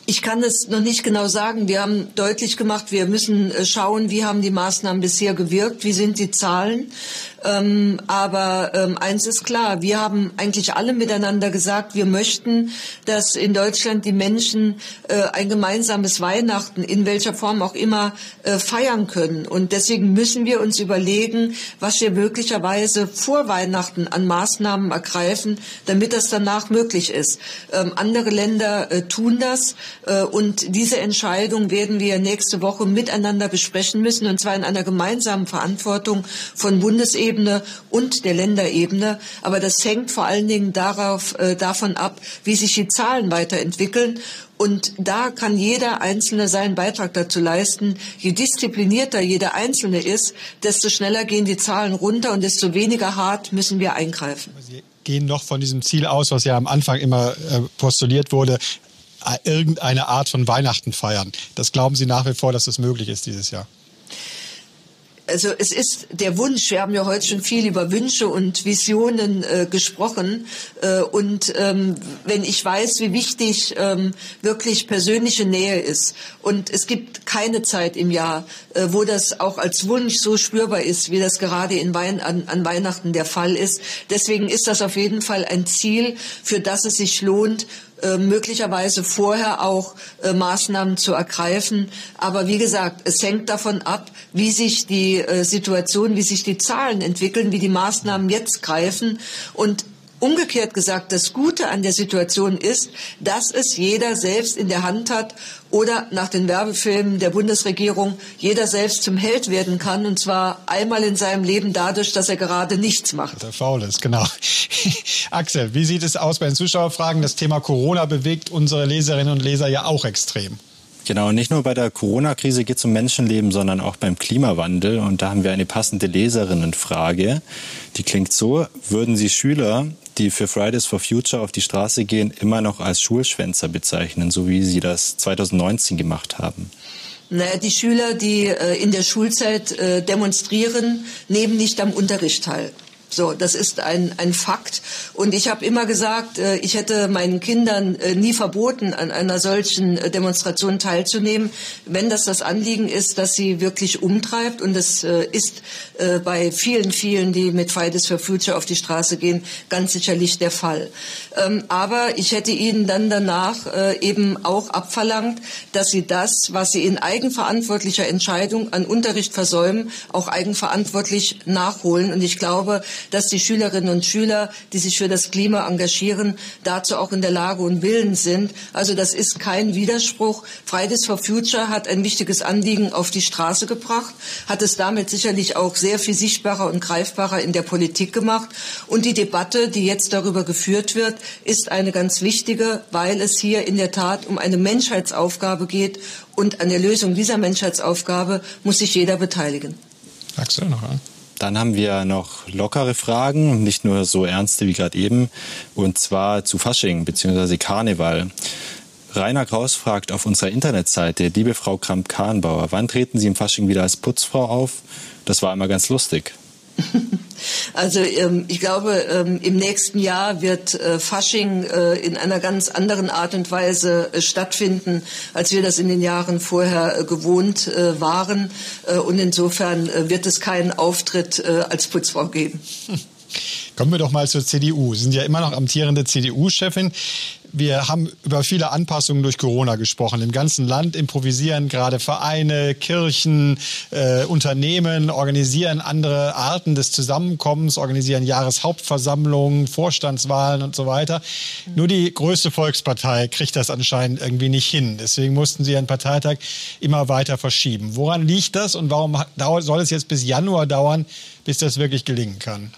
Ich kann es noch nicht genau sagen. Wir haben deutlich gemacht, wir müssen äh, schauen, wie haben die Maßnahmen bisher gewirkt, wie sind die Zahlen. Ähm, aber ähm, eins ist klar, wir haben eigentlich alle miteinander gesagt, wir möchten, dass in Deutschland die Menschen äh, ein gemeinsames Weihnachten in welcher Form auch immer äh, feiern können. Und deswegen müssen wir uns überlegen, was wir möglicherweise vor Weihnachten an Maßnahmen ergreifen, damit das danach möglich ist. Ähm, andere Länder äh, tun das äh, und diese Entscheidung werden wir nächste Woche miteinander besprechen müssen, und zwar in einer gemeinsamen Verantwortung von Bundesebene Bundesebene und der Länderebene. Aber das hängt vor allen Dingen darauf, äh, davon ab, wie sich die Zahlen weiterentwickeln. Und da kann jeder Einzelne seinen Beitrag dazu leisten. Je disziplinierter jeder Einzelne ist, desto schneller gehen die Zahlen runter und desto weniger hart müssen wir eingreifen. Sie gehen noch von diesem Ziel aus, was ja am Anfang immer äh, postuliert wurde, äh, irgendeine Art von Weihnachten feiern. Das glauben Sie nach wie vor, dass das möglich ist dieses Jahr? Also es ist der Wunsch, wir haben ja heute schon viel über Wünsche und Visionen äh, gesprochen. Äh, und ähm, wenn ich weiß, wie wichtig ähm, wirklich persönliche Nähe ist, und es gibt keine Zeit im Jahr, äh, wo das auch als Wunsch so spürbar ist, wie das gerade in Wein an, an Weihnachten der Fall ist. Deswegen ist das auf jeden Fall ein Ziel, für das es sich lohnt, äh, möglicherweise vorher auch äh, Maßnahmen zu ergreifen. Aber wie gesagt, es hängt davon ab, wie sich die äh, Situation, wie sich die Zahlen entwickeln, wie die Maßnahmen jetzt greifen. Und Umgekehrt gesagt, das Gute an der Situation ist, dass es jeder selbst in der Hand hat oder nach den Werbefilmen der Bundesregierung jeder selbst zum Held werden kann und zwar einmal in seinem Leben dadurch, dass er gerade nichts macht. Der faul ist, genau. Axel, wie sieht es aus bei den Zuschauerfragen? Das Thema Corona bewegt unsere Leserinnen und Leser ja auch extrem. Genau, nicht nur bei der Corona-Krise geht es um Menschenleben, sondern auch beim Klimawandel. Und da haben wir eine passende Leserinnenfrage. Die klingt so, würden Sie Schüler, die für Fridays for Future auf die Straße gehen, immer noch als Schulschwänzer bezeichnen, so wie Sie das 2019 gemacht haben? Naja, die Schüler, die äh, in der Schulzeit äh, demonstrieren, nehmen nicht am Unterricht teil. So, das ist ein, ein Fakt. Und ich habe immer gesagt, äh, ich hätte meinen Kindern äh, nie verboten, an einer solchen äh, Demonstration teilzunehmen, wenn das das Anliegen ist, dass sie wirklich umtreibt. Und das ist bei vielen, vielen, die mit Fridays for Future auf die Straße gehen, ganz sicherlich der Fall. Ähm, aber ich hätte ihnen dann danach eben auch abverlangt, dass sie das, was sie in eigenverantwortlicher Entscheidung an Unterricht versäumen, auch eigenverantwortlich nachholen. Und ich glaube, dass die Schülerinnen und Schüler, die sich für das Klima engagieren, dazu auch in der Lage und willens sind. Also das ist kein Widerspruch. Fridays for Future hat ein wichtiges Anliegen auf die Straße gebracht, hat es damit sicherlich auch sehr viel sichtbarer und greifbarer in der Politik gemacht. Und die Debatte, die jetzt darüber geführt wird, ist eine ganz wichtige, weil es hier in der Tat um eine Menschheitsaufgabe geht. Und an der Lösung dieser Menschheitsaufgabe muss sich jeder beteiligen. Du noch an? Dann haben wir noch lockere Fragen, nicht nur so ernste wie gerade eben, und zwar zu Fasching bzw. Karneval. Rainer Kraus fragt auf unserer Internetseite, liebe Frau Kramp-Kahnbauer, wann treten Sie im Fasching wieder als Putzfrau auf? Das war immer ganz lustig. Also ähm, ich glaube, ähm, im nächsten Jahr wird äh, Fasching äh, in einer ganz anderen Art und Weise äh, stattfinden, als wir das in den Jahren vorher gewohnt waren. und insofern wird es keinen Auftritt als Putzfrau geben. Kommen wir doch mal zur CDU. Sie sind ja immer noch amtierende CDU-Chefin. Wir haben über viele Anpassungen durch Corona gesprochen. Im ganzen Land improvisieren gerade Vereine, Kirchen, äh, Unternehmen, organisieren andere Arten des Zusammenkommens, organisieren Jahreshauptversammlungen, Vorstandswahlen und so weiter. Nur die größte Volkspartei kriegt das anscheinend irgendwie nicht hin. Deswegen mussten sie ihren Parteitag immer weiter verschieben. Woran liegt das und warum soll es jetzt bis Januar dauern, bis das wirklich gelingen kann?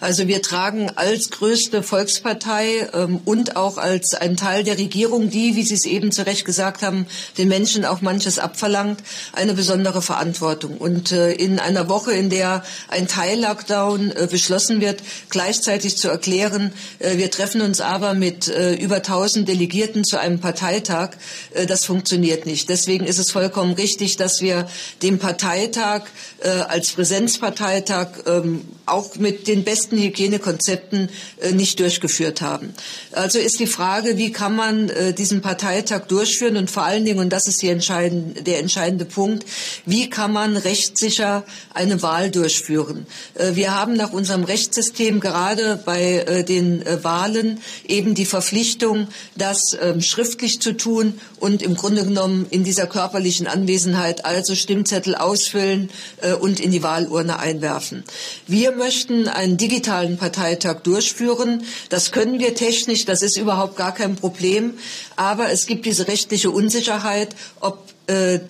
Also wir tragen als größte Volkspartei ähm, und auch als ein Teil der Regierung, die, wie Sie es eben zu Recht gesagt haben, den Menschen auch manches abverlangt, eine besondere Verantwortung. Und äh, in einer Woche, in der ein Teil-Lockdown äh, beschlossen wird, gleichzeitig zu erklären, äh, wir treffen uns aber mit äh, über 1000 Delegierten zu einem Parteitag, äh, das funktioniert nicht. Deswegen ist es vollkommen richtig, dass wir den Parteitag äh, als Präsenzparteitag ähm, auch mit den besten Hygienekonzepten äh, nicht durchgeführt haben. Also ist die Frage, wie kann man äh, diesen Parteitag durchführen und vor allen Dingen, und das ist entscheidende, der entscheidende Punkt, wie kann man rechtssicher eine Wahl durchführen? Äh, wir haben nach unserem Rechtssystem gerade bei den Wahlen eben die Verpflichtung, das ähm, schriftlich zu tun und im Grunde genommen in dieser körperlichen Anwesenheit also Stimmzettel ausfüllen und in die Wahlurne einwerfen. Wir möchten einen digitalen Parteitag durchführen. Das können wir technisch, das ist überhaupt gar kein Problem. Aber es gibt diese rechtliche Unsicherheit, ob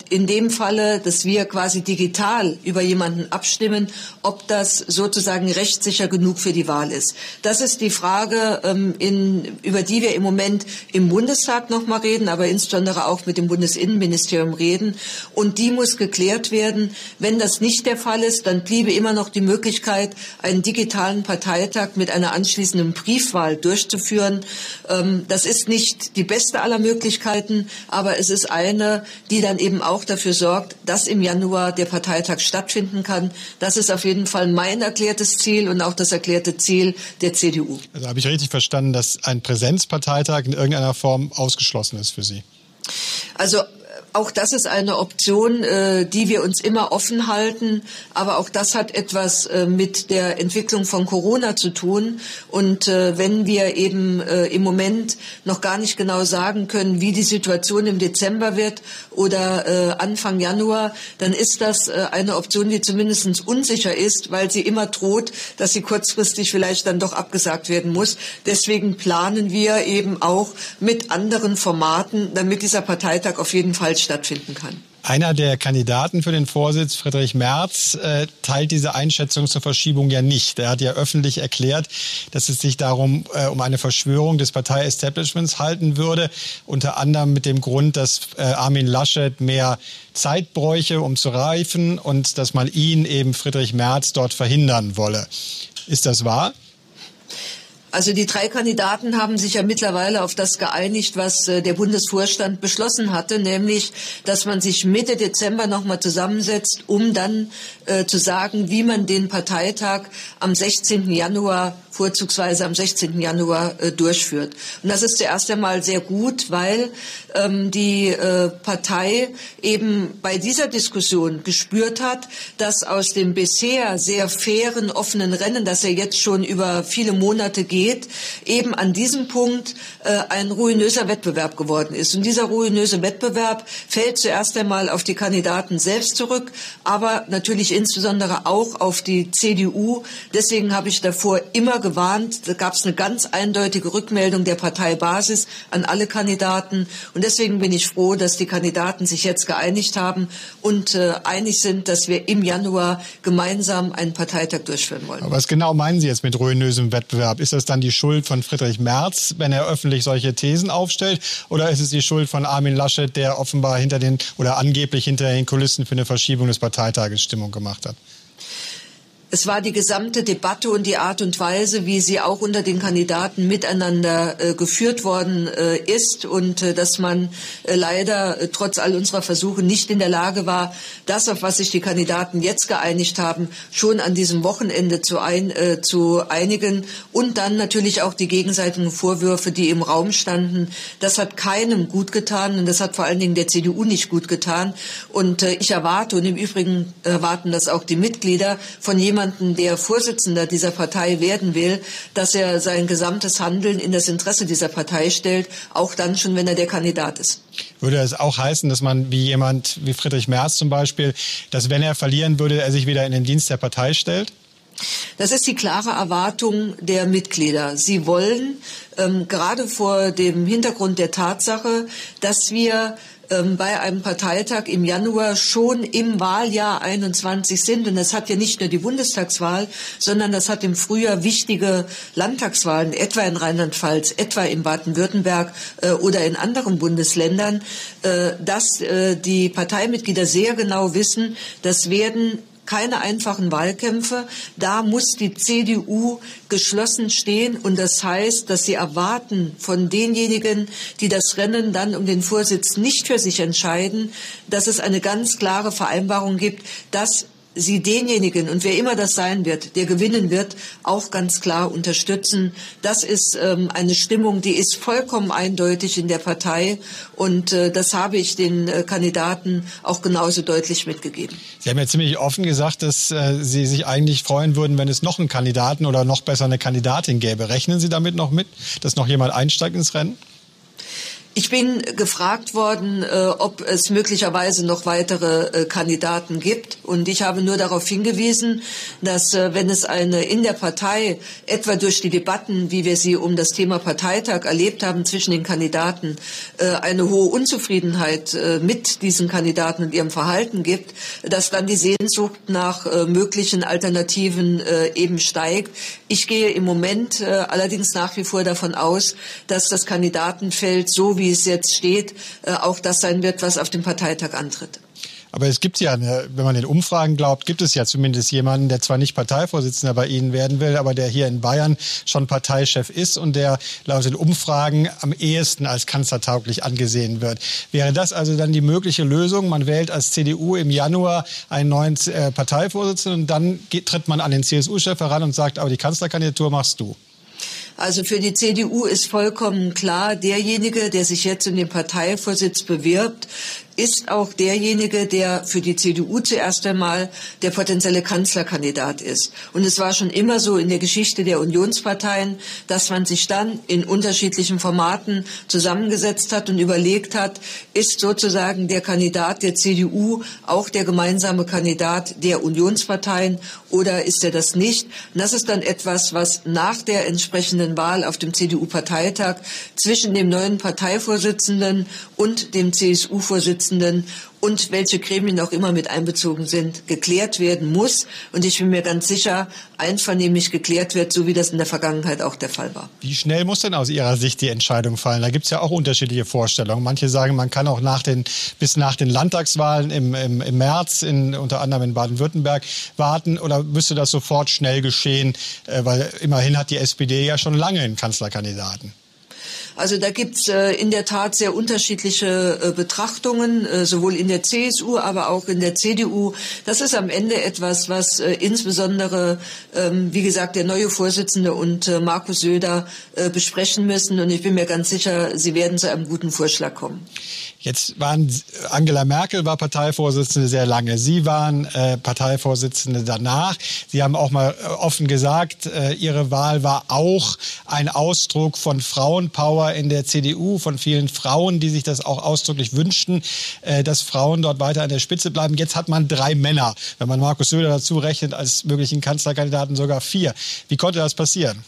in dem Falle, dass wir quasi digital über jemanden abstimmen, ob das sozusagen rechtssicher genug für die Wahl ist. Das ist die Frage, ähm, in, über die wir im Moment im Bundestag noch mal reden, aber insbesondere auch mit dem Bundesinnenministerium reden. Und die muss geklärt werden. Wenn das nicht der Fall ist, dann bliebe immer noch die Möglichkeit, einen digitalen Parteitag mit einer anschließenden Briefwahl durchzuführen. Ähm, das ist nicht die beste aller Möglichkeiten, aber es ist eine, die dann dann eben auch dafür sorgt, dass im Januar der Parteitag stattfinden kann. Das ist auf jeden Fall mein erklärtes Ziel und auch das erklärte Ziel der CDU. Also habe ich richtig verstanden, dass ein Präsenzparteitag in irgendeiner Form ausgeschlossen ist für Sie? Also auch das ist eine Option, äh, die wir uns immer offen halten. Aber auch das hat etwas äh, mit der Entwicklung von Corona zu tun. Und äh, wenn wir eben im Moment noch gar nicht genau sagen können, wie die Situation im Dezember wird oder Anfang Januar, dann ist das eine Option, die zumindest unsicher ist, weil sie immer droht, dass sie kurzfristig vielleicht dann doch abgesagt werden muss. Deswegen planen wir eben auch mit anderen Formaten, damit dieser Parteitag auf jeden Fall stattfinden kann. Einer der Kandidaten für den Vorsitz, Friedrich Merz, äh, teilt diese Einschätzung zur Verschiebung ja nicht. Er hat ja öffentlich erklärt, dass es sich darum äh, um eine Verschwörung des Partei-Establishments halten würde, unter anderem mit dem Grund, dass äh, Armin Laschet mehr Zeit bräuche, um zu reifen und dass man ihn eben Friedrich Merz dort verhindern wolle. Ist das wahr? Also die drei Kandidaten haben sich ja mittlerweile auf das geeinigt, was äh, der Bundesvorstand beschlossen hatte, nämlich, dass man sich Mitte Dezember nochmal zusammensetzt, um dann äh, zu sagen, wie man den Parteitag am 16. Januar vorzugsweise am 16. Januar äh, durchführt. Und das ist zuerst einmal sehr gut, weil ähm, die äh, Partei eben bei dieser Diskussion gespürt hat, dass aus dem bisher sehr fairen, offenen Rennen, das ja jetzt schon über viele Monate geht, eben an diesem Punkt äh, ein ruinöser Wettbewerb geworden ist. Und dieser ruinöse Wettbewerb fällt zuerst einmal auf die Kandidaten selbst zurück, aber natürlich insbesondere auch auf die CDU. Deswegen habe ich davor immer gewarnt. Da gab es eine ganz eindeutige Rückmeldung der Parteibasis an alle Kandidaten. Und deswegen bin ich froh, dass die Kandidaten sich jetzt geeinigt haben und äh, einig sind, dass wir im Januar gemeinsam einen Parteitag durchführen wollen. Aber was genau meinen Sie jetzt mit ruinösem Wettbewerb? Ist das dann die Schuld von Friedrich Merz, wenn er öffentlich solche Thesen aufstellt? Oder ist es die Schuld von Armin Laschet, der offenbar hinter den oder angeblich hinter den Kulissen für eine Verschiebung des Parteitages Stimmung gemacht hat? Es war die gesamte Debatte und die Art und Weise, wie sie auch unter den Kandidaten miteinander äh, geführt worden äh, ist und äh, dass man äh, leider äh, trotz all unserer Versuche nicht in der Lage war, das, auf was sich die Kandidaten jetzt geeinigt haben, schon an diesem Wochenende zu, ein, äh, zu einigen und dann natürlich auch die gegenseitigen Vorwürfe, die im Raum standen. Das hat keinem gut getan und das hat vor allen Dingen der CDU nicht gut getan. Und ich erwarte und im Übrigen erwarten das auch die Mitglieder von jemandem, jemanden, der Vorsitzender dieser Partei werden will, dass er sein gesamtes Handeln in das Interesse dieser Partei stellt, auch dann schon, wenn er der Kandidat ist. Würde es auch heißen, dass man wie jemand wie Friedrich Merz zum Beispiel, dass wenn er verlieren würde, er sich wieder in den Dienst der Partei stellt? Das ist die klare Erwartung der Mitglieder. Sie wollen ähm, gerade vor dem Hintergrund der Tatsache, dass wir ähm, bei einem Parteitag im Januar schon im Wahljahr 21 sind. Und das hat ja nicht nur die Bundestagswahl, sondern das hat im Frühjahr wichtige Landtagswahlen, etwa in Rheinland-Pfalz, etwa in Baden-Württemberg äh, oder in anderen Bundesländern, äh, dass äh, die Parteimitglieder sehr genau wissen, das werden keine einfachen Wahlkämpfe. Da muss die CDU geschlossen stehen. Und das heißt, dass sie erwarten von denjenigen, die das Rennen dann um den Vorsitz nicht für sich entscheiden, dass es eine ganz klare Vereinbarung gibt, dass Sie denjenigen und wer immer das sein wird, der gewinnen wird, auch ganz klar unterstützen. Das ist ähm, eine Stimmung, die ist vollkommen eindeutig in der Partei und äh, das habe ich den äh, Kandidaten auch genauso deutlich mitgegeben. Sie haben ja ziemlich offen gesagt, dass äh, Sie sich eigentlich freuen würden, wenn es noch einen Kandidaten oder noch besser eine Kandidatin gäbe. Rechnen Sie damit noch mit, dass noch jemand einsteigt ins Rennen? Ich bin gefragt worden, äh, ob es möglicherweise noch weitere äh, Kandidaten gibt. Und ich habe nur darauf hingewiesen, dass äh, wenn es eine in der Partei, etwa durch die Debatten, wie wir sie um das Thema Parteitag erlebt haben zwischen den Kandidaten, eine hohe Unzufriedenheit mit diesen Kandidaten und ihrem Verhalten gibt, dass dann die Sehnsucht nach möglichen Alternativen eben steigt. Ich gehe im Moment allerdings nach wie vor davon aus, dass das Kandidatenfeld so wie es jetzt steht, äh, auch das sein wird, was auf dem Parteitag antritt. Aber es gibt ja, wenn man den Umfragen glaubt, gibt es ja zumindest jemanden, der zwar nicht Parteivorsitzender bei Ihnen werden will, aber der hier in Bayern schon Parteichef ist und der laut den Umfragen am ehesten als kanzlertauglich angesehen wird. Wäre das also dann die mögliche Lösung? Man wählt als CDU im Januar einen neuen äh, Parteivorsitzenden und dann tritt man an den CSU-Chef heran und sagt, aber die Kanzlerkandidatur machst du. Also für die CDU ist vollkommen klar, derjenige, der sich jetzt in den Parteivorsitz bewirbt, ist auch derjenige, der für die CDU zuerst einmal der potenzielle Kanzlerkandidat ist. Und es war schon immer so in der Geschichte der Unionsparteien, dass man sich dann in unterschiedlichen Formaten zusammengesetzt hat und überlegt hat, ist sozusagen der Kandidat der CDU auch der gemeinsame Kandidat der Unionsparteien oder ist er das nicht? Und das ist dann etwas, was nach der entsprechenden Wahl auf dem CDU-Parteitag zwischen dem neuen Parteivorsitzenden und dem CSU-Vorsitzenden Vorsitzenden und welche Gremien auch immer mit einbezogen sind, geklärt werden muss. Und ich bin mir ganz sicher, einvernehmlich geklärt wird, so wie das in der Vergangenheit auch der Fall war. Wie schnell muss denn aus Ihrer Sicht die Entscheidung fallen? Da gibt es ja auch unterschiedliche Vorstellungen. Manche sagen, man kann auch nach den, bis nach den Landtagswahlen im, im, im März, in, unter anderem in Baden-Württemberg, warten. Oder müsste das sofort schnell geschehen? Äh, weil immerhin hat die SPD ja schon lange einen Kanzlerkandidaten. Also da gibt's äh, in der Tat sehr unterschiedliche äh, Betrachtungen, äh, sowohl in der CSU, aber auch in der CDU. Das ist am Ende etwas, was äh, insbesondere, ähm, wie gesagt, der neue Vorsitzende und Markus Söder besprechen müssen. Und ich bin mir ganz sicher, sie werden zu einem guten Vorschlag kommen. Jetzt waren Angela Merkel war Parteivorsitzende sehr lange. Sie waren äh, Parteivorsitzende danach. Sie haben auch mal äh, offen gesagt, äh, ihre Wahl war auch ein Ausdruck von Frauenpower in der CDU, von vielen Frauen, die sich das auch ausdrücklich wünschten, äh, dass Frauen dort weiter an der Spitze bleiben. Jetzt hat man drei Männer, wenn man Markus Söder dazu rechnet, als möglichen Kanzlerkandidaten sogar vier. Wie konnte das passieren?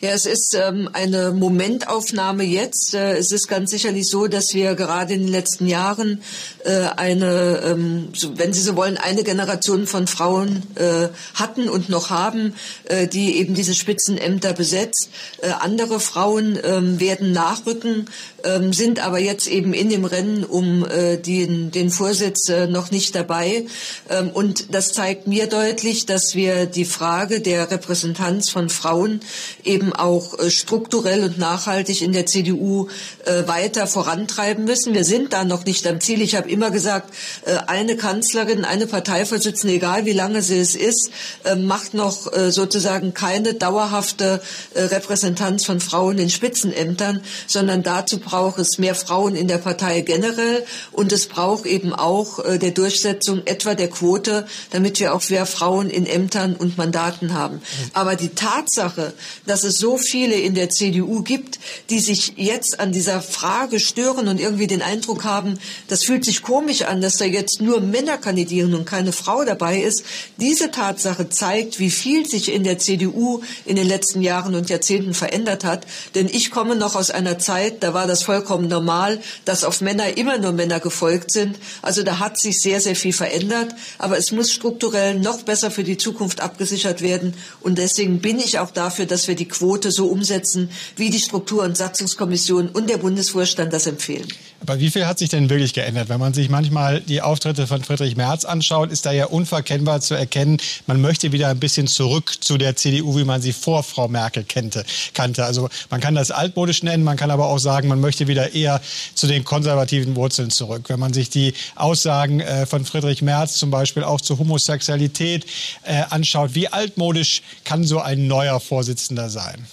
Ja, es ist ähm, eine Momentaufnahme jetzt. Äh, es ist ganz sicherlich so, dass wir gerade in den letzten Jahren äh, eine, ähm, wenn Sie so wollen, eine Generation von Frauen äh, hatten und noch haben, äh, die eben diese Spitzenämter besetzt. Äh, andere Frauen ähm, werden nachrücken, ähm, sind aber jetzt eben in dem Rennen um äh, den, den Vorsitz noch nicht dabei. Ähm, und das zeigt mir deutlich, dass wir die Frage der Repräsentanz von Frauen eben auch äh, strukturell und nachhaltig in der CDU äh, weiter vorantreiben müssen. Wir sind da noch nicht am Ziel. Ich habe immer gesagt, äh, eine Kanzlerin, eine Parteivorsitzende, egal wie lange sie es ist, macht noch sozusagen keine dauerhafte Repräsentanz von Frauen in Spitzenämtern, sondern dazu braucht es mehr Frauen in der Partei generell und es braucht eben auch der Durchsetzung etwa der Quote, damit wir auch mehr Frauen in Ämtern und Mandaten haben. Aber die Tatsache, dass es so viele in der CDU gibt, die sich jetzt an dieser Frage stören und irgendwie den Eindruck haben, das fühlt sich komisch an, dass da jetzt nur Männer kandidieren und keine Frau dabei ist. Diese Tatsache zeigt, wie viel sich in der CDU in den letzten Jahren und Jahrzehnten verändert hat. Denn ich komme noch aus einer Zeit, da war das vollkommen normal, dass auf Männer immer nur Männer gefolgt sind. Also da hat sich sehr, sehr viel verändert. Aber es muss strukturell noch besser für die Zukunft abgesichert werden. Und deswegen bin ich auch dafür, dass wir die Quote Quote so umsetzen, wie die Struktur- und Satzungskommission und der Bundesvorstand das empfehlen. Aber wie viel hat sich denn wirklich geändert? Wenn man sich manchmal die Auftritte von Friedrich Merz anschaut, ist da ja unverkennbar zu erkennen, man möchte wieder ein bisschen zurück zu der CDU, wie man sie vor Frau Merkel kannte. Also man kann das altmodisch nennen, man kann aber auch sagen, man möchte wieder eher zu den konservativen Wurzeln zurück. Wenn man sich die Aussagen äh, von Friedrich Merz zum Beispiel auch zur Homosexualität äh, anschaut, wie altmodisch kann so ein neuer Vorsitzender sein?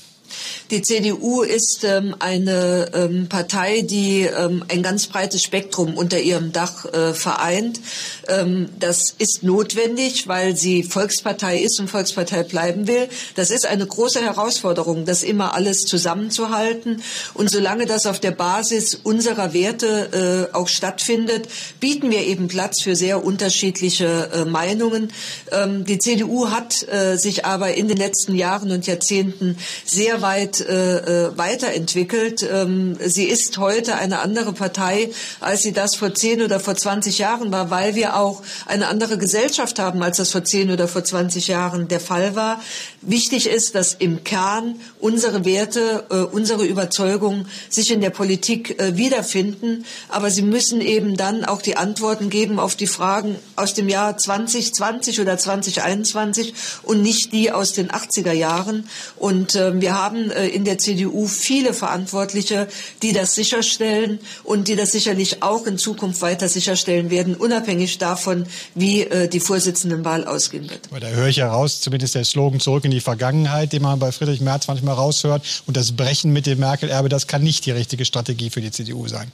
Die CDU ist ähm, eine ähm, Partei, die ähm, ein ganz breites Spektrum unter ihrem Dach äh, vereint. Ähm, das ist notwendig, weil sie Volkspartei ist und Volkspartei bleiben will. Das ist eine große Herausforderung, das immer alles zusammenzuhalten. Und solange das auf der Basis unserer Werte äh, auch stattfindet, bieten wir eben Platz für sehr unterschiedliche äh, Meinungen. Ähm, die CDU hat äh, sich aber in den letzten Jahren und Jahrzehnten sehr weit äh, äh, weiterentwickelt. Ähm, sie ist heute eine andere Partei, als sie das vor zehn oder vor 20 Jahren war, weil wir auch eine andere Gesellschaft haben, als das vor zehn oder vor 20 Jahren der Fall war. Wichtig ist, dass im Kern unsere Werte, äh, unsere Überzeugungen sich in der Politik äh, wiederfinden. Aber sie müssen eben dann auch die Antworten geben auf die Fragen aus dem Jahr 2020 oder 2021 und nicht die aus den 80er Jahren. Und äh, wir haben haben äh, in der CDU viele Verantwortliche, die das sicherstellen und die das sicherlich auch in Zukunft weiter sicherstellen werden, unabhängig davon, wie äh, die Vorsitzendenwahl ausgehen wird. Aber da höre ich heraus, zumindest der Slogan zurück in die Vergangenheit, den man bei Friedrich Merz manchmal raushört. Und das Brechen mit dem Merkel-Erbe, das kann nicht die richtige Strategie für die CDU sein.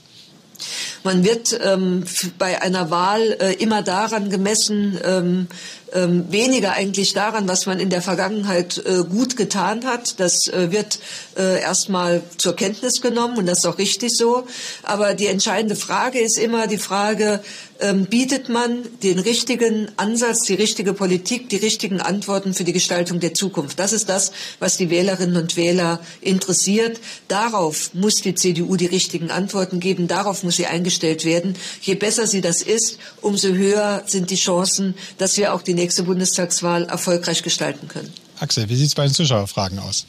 Man wird ähm, bei einer Wahl äh, immer daran gemessen, ähm, ähm, weniger eigentlich daran, was man in der Vergangenheit äh, gut getan hat. Das äh, wird äh, erstmal zur Kenntnis genommen und das ist auch richtig so. Aber die entscheidende Frage ist immer die Frage, ähm, bietet man den richtigen Ansatz, die richtige Politik, die richtigen Antworten für die Gestaltung der Zukunft. Das ist das, was die Wählerinnen und Wähler interessiert. Darauf muss die CDU die richtigen Antworten geben. Darauf muss sie eingestellt werden. Je besser sie das ist, umso höher sind die Chancen, dass wir auch die nächste Bundestagswahl erfolgreich gestalten können. Axel, wie sieht es bei den Zuschauerfragen aus?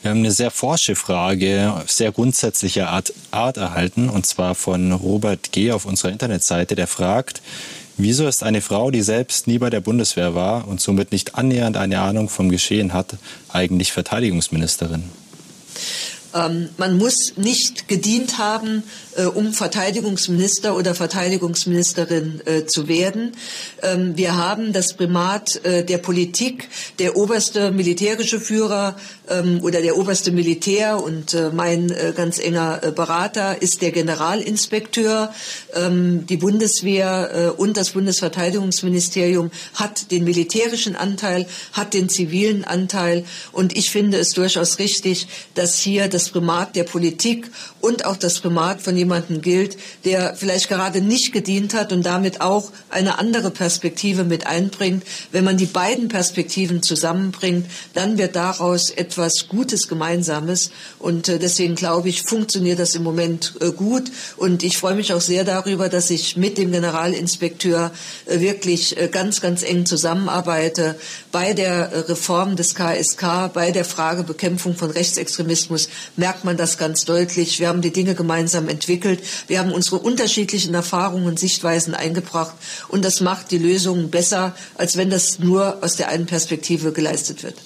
Wir haben eine sehr forsche Frage, sehr grundsätzlicher Art, Art erhalten, und zwar von Robert G. auf unserer Internetseite, der fragt, wieso ist eine Frau, die selbst nie bei der Bundeswehr war und somit nicht annähernd eine Ahnung vom Geschehen hat, eigentlich Verteidigungsministerin? Ähm, man muss nicht gedient haben, äh, um Verteidigungsminister oder Verteidigungsministerin äh, zu werden. Ähm, wir haben das Primat äh, der Politik. Der oberste militärische Führer ähm, oder der oberste Militär und äh, mein äh, ganz enger äh, Berater ist der Generalinspekteur. Ähm, die Bundeswehr und das Bundesverteidigungsministerium hat den militärischen Anteil, hat den zivilen Anteil. Und ich finde es durchaus richtig, dass hier das das Primat der Politik und auch das Primat von jemandem gilt, der vielleicht gerade nicht gedient hat und damit auch eine andere Perspektive mit einbringt. Wenn man die beiden Perspektiven zusammenbringt, dann wird daraus etwas Gutes Gemeinsames. Und äh, deswegen glaube ich, funktioniert das im Moment äh, gut. Und ich freue mich auch sehr darüber, dass ich mit dem Generalinspekteur äh, wirklich ganz, ganz eng zusammenarbeite bei der Reform des KSK, bei der Frage Bekämpfung von Rechtsextremismus merkt man das ganz deutlich. Wir haben die Dinge gemeinsam entwickelt. Wir haben unsere unterschiedlichen Erfahrungen und Sichtweisen eingebracht. Und das macht die Lösungen besser, als wenn das nur aus der einen Perspektive geleistet wird.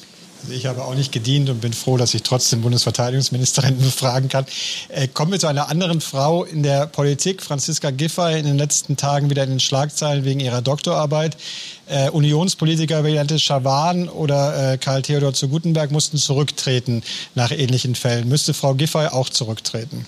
Ich habe auch nicht gedient und bin froh, dass ich trotzdem Bundesverteidigungsministerin befragen kann. Äh, kommen wir zu einer anderen Frau in der Politik. Franziska Giffey in den letzten Tagen wieder in den Schlagzeilen wegen ihrer Doktorarbeit. Äh, Unionspolitiker wie Jante Schawan oder äh, Karl Theodor zu Gutenberg mussten zurücktreten nach ähnlichen Fällen. Müsste Frau Giffey auch zurücktreten?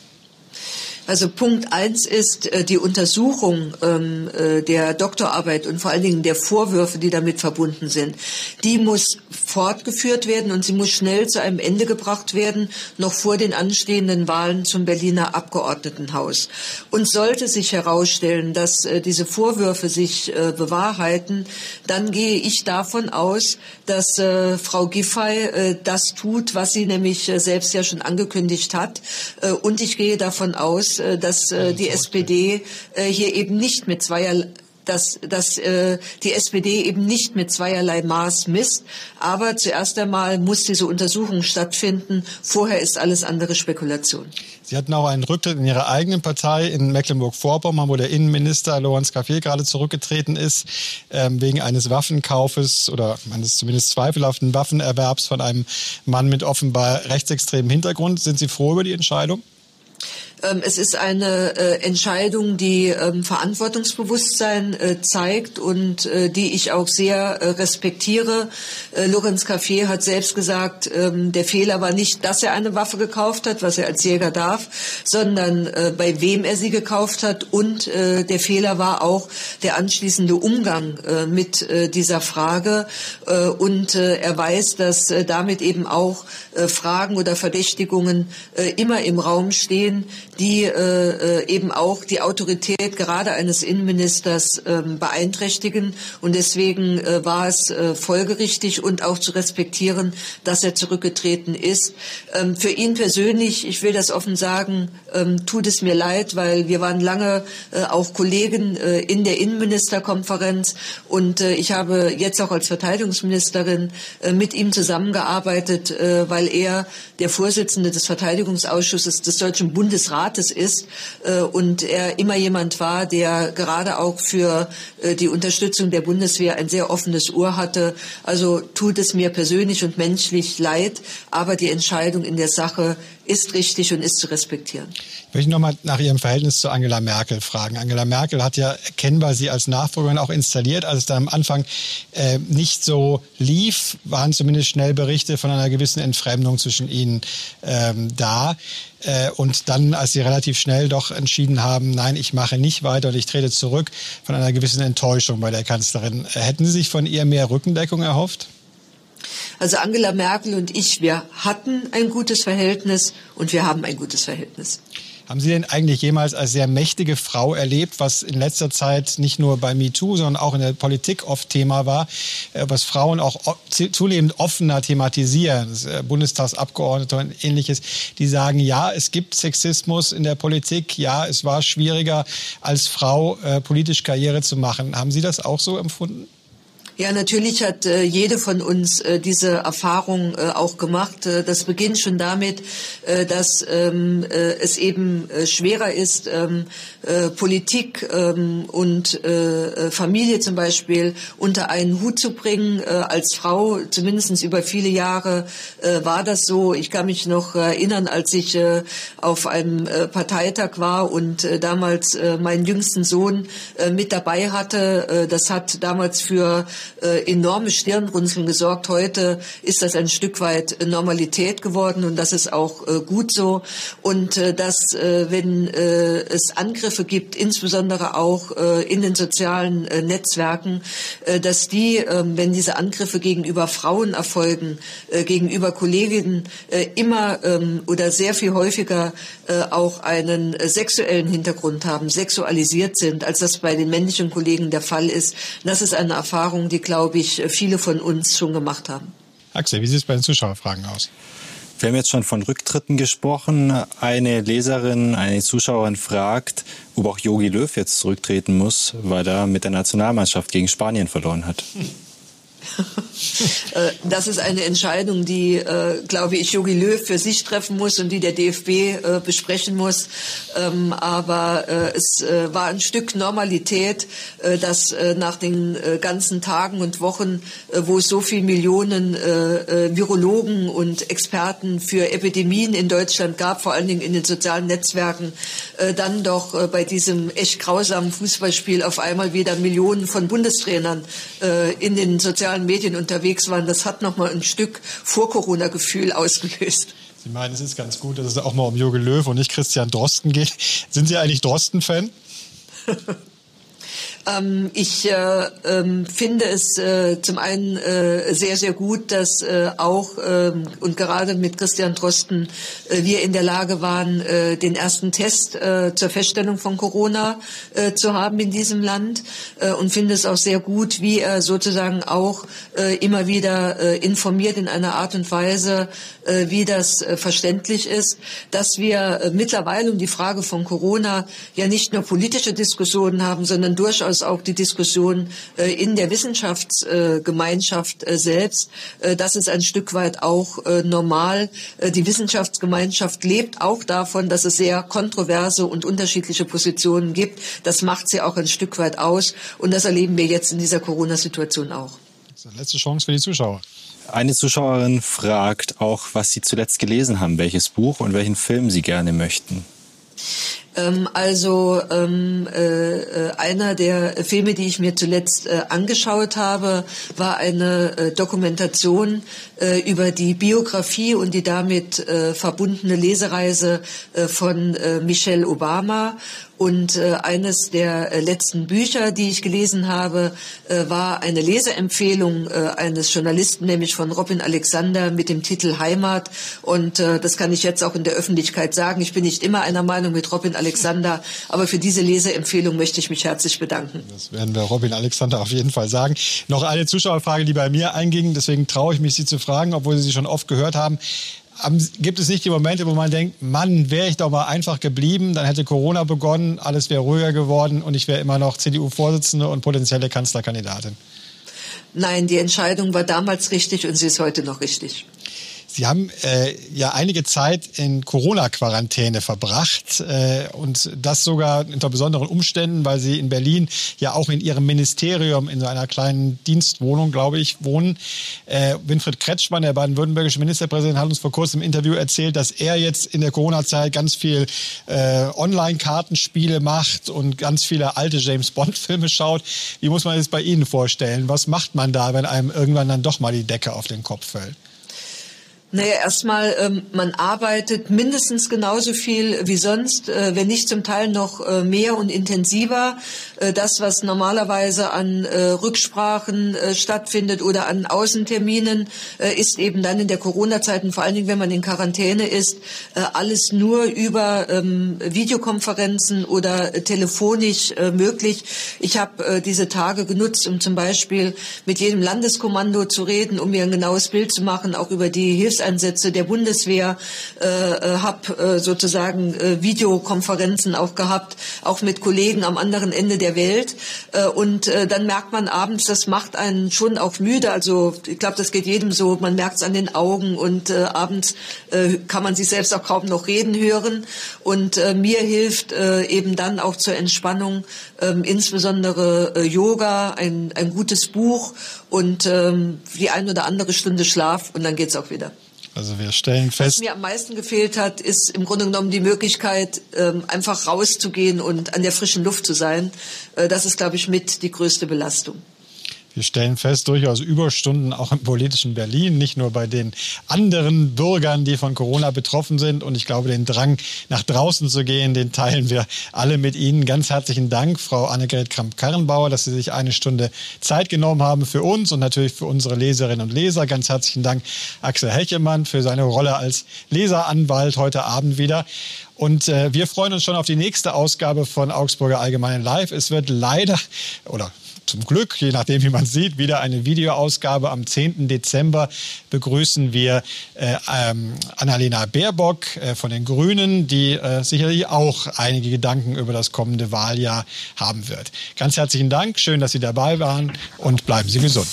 Also Punkt eins ist äh, die Untersuchung ähm, äh, der Doktorarbeit und vor allen Dingen der Vorwürfe, die damit verbunden sind. Die muss fortgeführt werden und sie muss schnell zu einem Ende gebracht werden, noch vor den anstehenden Wahlen zum Berliner Abgeordnetenhaus. Und sollte sich herausstellen, dass äh, diese Vorwürfe sich äh, bewahrheiten, dann gehe ich davon aus, dass äh, Frau Giffey äh, das tut, was sie nämlich äh, selbst ja schon angekündigt hat. Äh, und ich gehe davon aus, äh, dass äh, die SPD äh, hier eben nicht mit zweier dass, dass äh, die SPD eben nicht mit zweierlei Maß misst. Aber zuerst einmal muss diese Untersuchung stattfinden. Vorher ist alles andere Spekulation. Sie hatten auch einen Rücktritt in Ihrer eigenen Partei in Mecklenburg-Vorpommern, wo der Innenminister Lorenz Café gerade zurückgetreten ist, ähm, wegen eines Waffenkaufes oder eines zumindest zweifelhaften Waffenerwerbs von einem Mann mit offenbar rechtsextremem Hintergrund. Sind Sie froh über die Entscheidung? Ähm, es ist eine äh, Entscheidung, die ähm, Verantwortungsbewusstsein äh, zeigt und äh, die ich auch sehr respektiere. Lorenz Café hat selbst gesagt, ähm, der Fehler war nicht, dass er eine Waffe gekauft hat, was er als Jäger darf, sondern bei wem er sie gekauft hat. Und der Fehler war auch der anschließende Umgang mit dieser Frage. Und er weiß, dass damit eben auch Fragen oder Verdächtigungen immer im Raum stehen, die äh, äh, eben auch die Autorität gerade eines Innenministers äh, beeinträchtigen. Und deswegen äh, war es äh, folgerichtig und auch zu respektieren, dass er zurückgetreten ist. Ähm, für ihn persönlich, ich will das offen sagen, ähm, tut es mir leid, weil wir waren lange äh, auch Kollegen in der Innenministerkonferenz und ich habe jetzt auch als Verteidigungsministerin mit ihm zusammengearbeitet, weil er der Vorsitzende des Verteidigungsausschusses des Deutschen Bundesrats Rates ist äh, und er immer jemand war, der gerade auch für äh, die Unterstützung der Bundeswehr ein sehr offenes Ohr hatte. Also tut es mir persönlich und menschlich leid, aber die Entscheidung in der Sache ist richtig und ist zu respektieren. Ich möchte noch mal nach Ihrem Verhältnis zu Angela Merkel fragen. Angela Merkel hat ja erkennbar Sie als Nachfolgerin auch installiert. Als es da am Anfang äh, nicht so lief, waren zumindest schnell Berichte von einer gewissen Entfremdung zwischen Ihnen ähm, da. Äh, und dann, als Sie relativ schnell doch entschieden haben, nein, ich mache nicht weiter und ich trete zurück, von einer gewissen Enttäuschung bei der Kanzlerin. Hätten Sie sich von ihr mehr Rückendeckung erhofft? Also Angela Merkel und ich, wir hatten ein gutes Verhältnis und wir haben ein gutes Verhältnis. Haben Sie denn eigentlich jemals als sehr mächtige Frau erlebt, was in letzter Zeit nicht nur bei MeToo, sondern auch in der Politik oft Thema war, äh, was Frauen auch zunehmend offener thematisieren, äh, Bundestagsabgeordnete und ähnliches, die sagen, ja, es gibt Sexismus in der Politik, ja, es war schwieriger als Frau äh, politisch Karriere zu machen. Haben Sie das auch so empfunden? Ja, natürlich hat äh, jede von uns äh, diese Erfahrung äh, auch gemacht. Äh, das beginnt schon damit, äh, dass ähm, äh, es eben schwerer ist, ähm, äh, Politik ähm, und Familie zum Beispiel unter einen Hut zu bringen. Als Frau, zumindest über viele Jahre, war das so. Ich kann mich noch erinnern, als ich auf einem Parteitag war und damals meinen jüngsten Sohn mit dabei hatte. Das hat damals für äh, enorme Stirnrunzeln gesorgt. Heute ist das ein Stück weit Normalität geworden und das ist auch äh, gut so. Und äh, dass, äh, wenn äh, es Angriffe gibt, insbesondere auch äh, in den sozialen äh, Netzwerken, äh, dass die, äh, wenn diese Angriffe gegenüber Frauen erfolgen, äh, gegenüber Kolleginnen, äh, immer ähm, oder sehr viel häufiger äh, auch einen äh, sexuellen Hintergrund haben, sexualisiert sind, als das bei den männlichen Kollegen der Fall ist. Das ist eine Erfahrung, die, glaube ich, viele von uns schon gemacht haben. Axel, wie sieht es bei den Zuschauerfragen aus? Wir haben jetzt schon von Rücktritten gesprochen. Eine Leserin, eine Zuschauerin fragt, ob auch Jogi Löw jetzt zurücktreten muss, weil er mit der Nationalmannschaft gegen Spanien verloren hat. Äh, das ist eine Entscheidung, die, äh, glaube ich, Jogi Löw für sich treffen muss und die der DFB äh, besprechen muss. Ähm, aber es war ein Stück Normalität, dass nach den ganzen Tagen und Wochen, wo so viele Millionen Virologen und Experten für Epidemien in Deutschland gab, vor allen Dingen in den sozialen Netzwerken, dann doch bei diesem echt grausamen Fußballspiel auf einmal wieder Millionen von Bundestrainern in den sozialen Medien unterwegs waren, das hat noch mal ein Stück Vor-Corona-Gefühl ausgelöst. Sie meinen, es ist ganz gut, dass es auch mal um Jogi Löw und nicht Christian Drosten geht. Sind Sie eigentlich Drosten-Fan? Ähm, ich äh, ähm, finde es äh, zum einen äh, sehr, sehr gut, dass äh, auch ähm, und gerade mit Christian Drosten äh, wir in der Lage waren, äh, den ersten Test zur Feststellung von Corona zu haben in diesem Land und finde es auch sehr gut, wie er sozusagen auch immer wieder informiert in einer Art und Weise, wie das verständlich ist, dass wir mittlerweile um die Frage von Corona ja nicht nur politische Diskussionen haben, sondern durchaus durchaus auch die Diskussion äh, in der Wissenschaftsgemeinschaft äh, selbst. Äh, das ist ein Stück weit auch normal. Die Wissenschaftsgemeinschaft lebt auch davon, dass es sehr kontroverse und unterschiedliche Positionen gibt. Das macht sie auch ein Stück weit aus. Und das erleben wir jetzt in dieser Corona-Situation auch. Letzte Chance für die Zuschauer. Eine Zuschauerin fragt auch, was Sie zuletzt gelesen haben, welches Buch und welchen Film Sie gerne möchten. Ähm, also ähm, äh, äh, einer der Filme, die ich mir zuletzt äh, angeschaut habe, war eine äh, Dokumentation äh, über die Biografie und die damit äh, verbundene Lesereise von Michelle Obama. Und äh, eines der äh, letzten Bücher, die ich gelesen habe, äh, war eine Leseempfehlung äh, eines Journalisten, nämlich von Robin Alexander mit dem Titel Heimat. Und äh, das kann ich jetzt auch in der Öffentlichkeit sagen. Ich bin nicht immer einer Meinung mit Robin Alexander, aber für diese Leseempfehlung möchte ich mich herzlich bedanken. Das werden wir Robin Alexander auf jeden Fall sagen. Noch eine Zuschauerfrage, die bei mir einging. Deswegen traue ich mich, Sie zu fragen, obwohl Sie sie schon oft gehört haben gibt es nicht die Momente, wo man denkt, Mann, wäre ich doch mal einfach geblieben, dann hätte Corona begonnen, alles wäre ruhiger geworden und ich wäre immer noch CDU-Vorsitzende und potenzielle Kanzlerkandidatin? Nein, die Entscheidung war damals richtig und sie ist heute noch richtig. Sie haben äh, ja einige Zeit in Corona-Quarantäne verbracht äh, und das sogar unter besonderen Umständen, weil Sie in Berlin ja auch in Ihrem Ministerium in so einer kleinen Dienstwohnung, glaube ich, wohnen. Äh, Winfried Kretschmann, der baden-württembergische Ministerpräsident, hat uns vor kurzem im Interview erzählt, dass er jetzt in der Corona-Zeit ganz viel äh, Online-Kartenspiele macht und ganz viele alte James-Bond-Filme schaut. Wie muss man das bei Ihnen vorstellen? Was macht man da, wenn einem irgendwann dann doch mal die Decke auf den Kopf fällt? Naja, erstmal, ähm, man arbeitet mindestens genauso viel wie sonst, äh, wenn nicht zum Teil noch äh, mehr und intensiver. Äh, das, was normalerweise an äh, Rücksprachen äh, stattfindet oder an Außenterminen, äh, ist eben dann in der Corona-Zeit und vor allen Dingen, wenn man in Quarantäne ist, alles nur über ähm, Videokonferenzen oder telefonisch möglich. Ich habe diese Tage genutzt, um zum Beispiel mit jedem Landeskommando zu reden, um mir ein genaues Bild zu machen, auch über die Hilfs Hilfseinsätze der Bundeswehr, äh, äh habe äh, sozusagen äh, Videokonferenzen auch gehabt, auch mit Kollegen am anderen Ende der Welt. Äh, und äh, dann merkt man abends, das macht einen schon auch müde. Also ich glaube, das geht jedem so. Man merkt es an den Augen und äh, abends äh, kann man sich selbst auch kaum noch reden hören. Und äh, mir hilft äh, eben dann auch zur Entspannung äh, insbesondere äh, Yoga, ein, ein gutes Buch und ähm, die ein oder andere Stunde Schlaf und dann geht's auch wieder. Also wir stellen fest. Was mir am meisten gefehlt hat, ist im Grunde genommen die Möglichkeit, ähm, einfach rauszugehen und an der frischen Luft zu sein. Äh, das ist, glaube ich, mit die größte Belastung. Wir stellen fest, durchaus Überstunden auch im politischen Berlin, nicht nur bei den anderen Bürgern, die von Corona betroffen sind. Und ich glaube, den Drang, nach draußen zu gehen, den teilen wir alle mit Ihnen. Ganz herzlichen Dank, Frau Annegret Kramp-Karrenbauer, dass Sie sich eine Stunde Zeit genommen haben für uns und natürlich für unsere Leserinnen und Leser. Ganz herzlichen Dank, Axel Hechemann, für seine Rolle als Leseranwalt heute Abend wieder. Und äh, wir freuen uns schon auf die nächste Ausgabe von Augsburger Allgemeinen Live. Es wird leider oder zum Glück, je nachdem, wie man sieht, wieder eine Videoausgabe. Am 10. Dezember begrüßen wir äh, ähm, Annalena Baerbock äh, von den Grünen, die äh, sicherlich auch einige Gedanken über das kommende Wahljahr haben wird. Ganz herzlichen Dank, schön, dass Sie dabei waren und bleiben Sie gesund.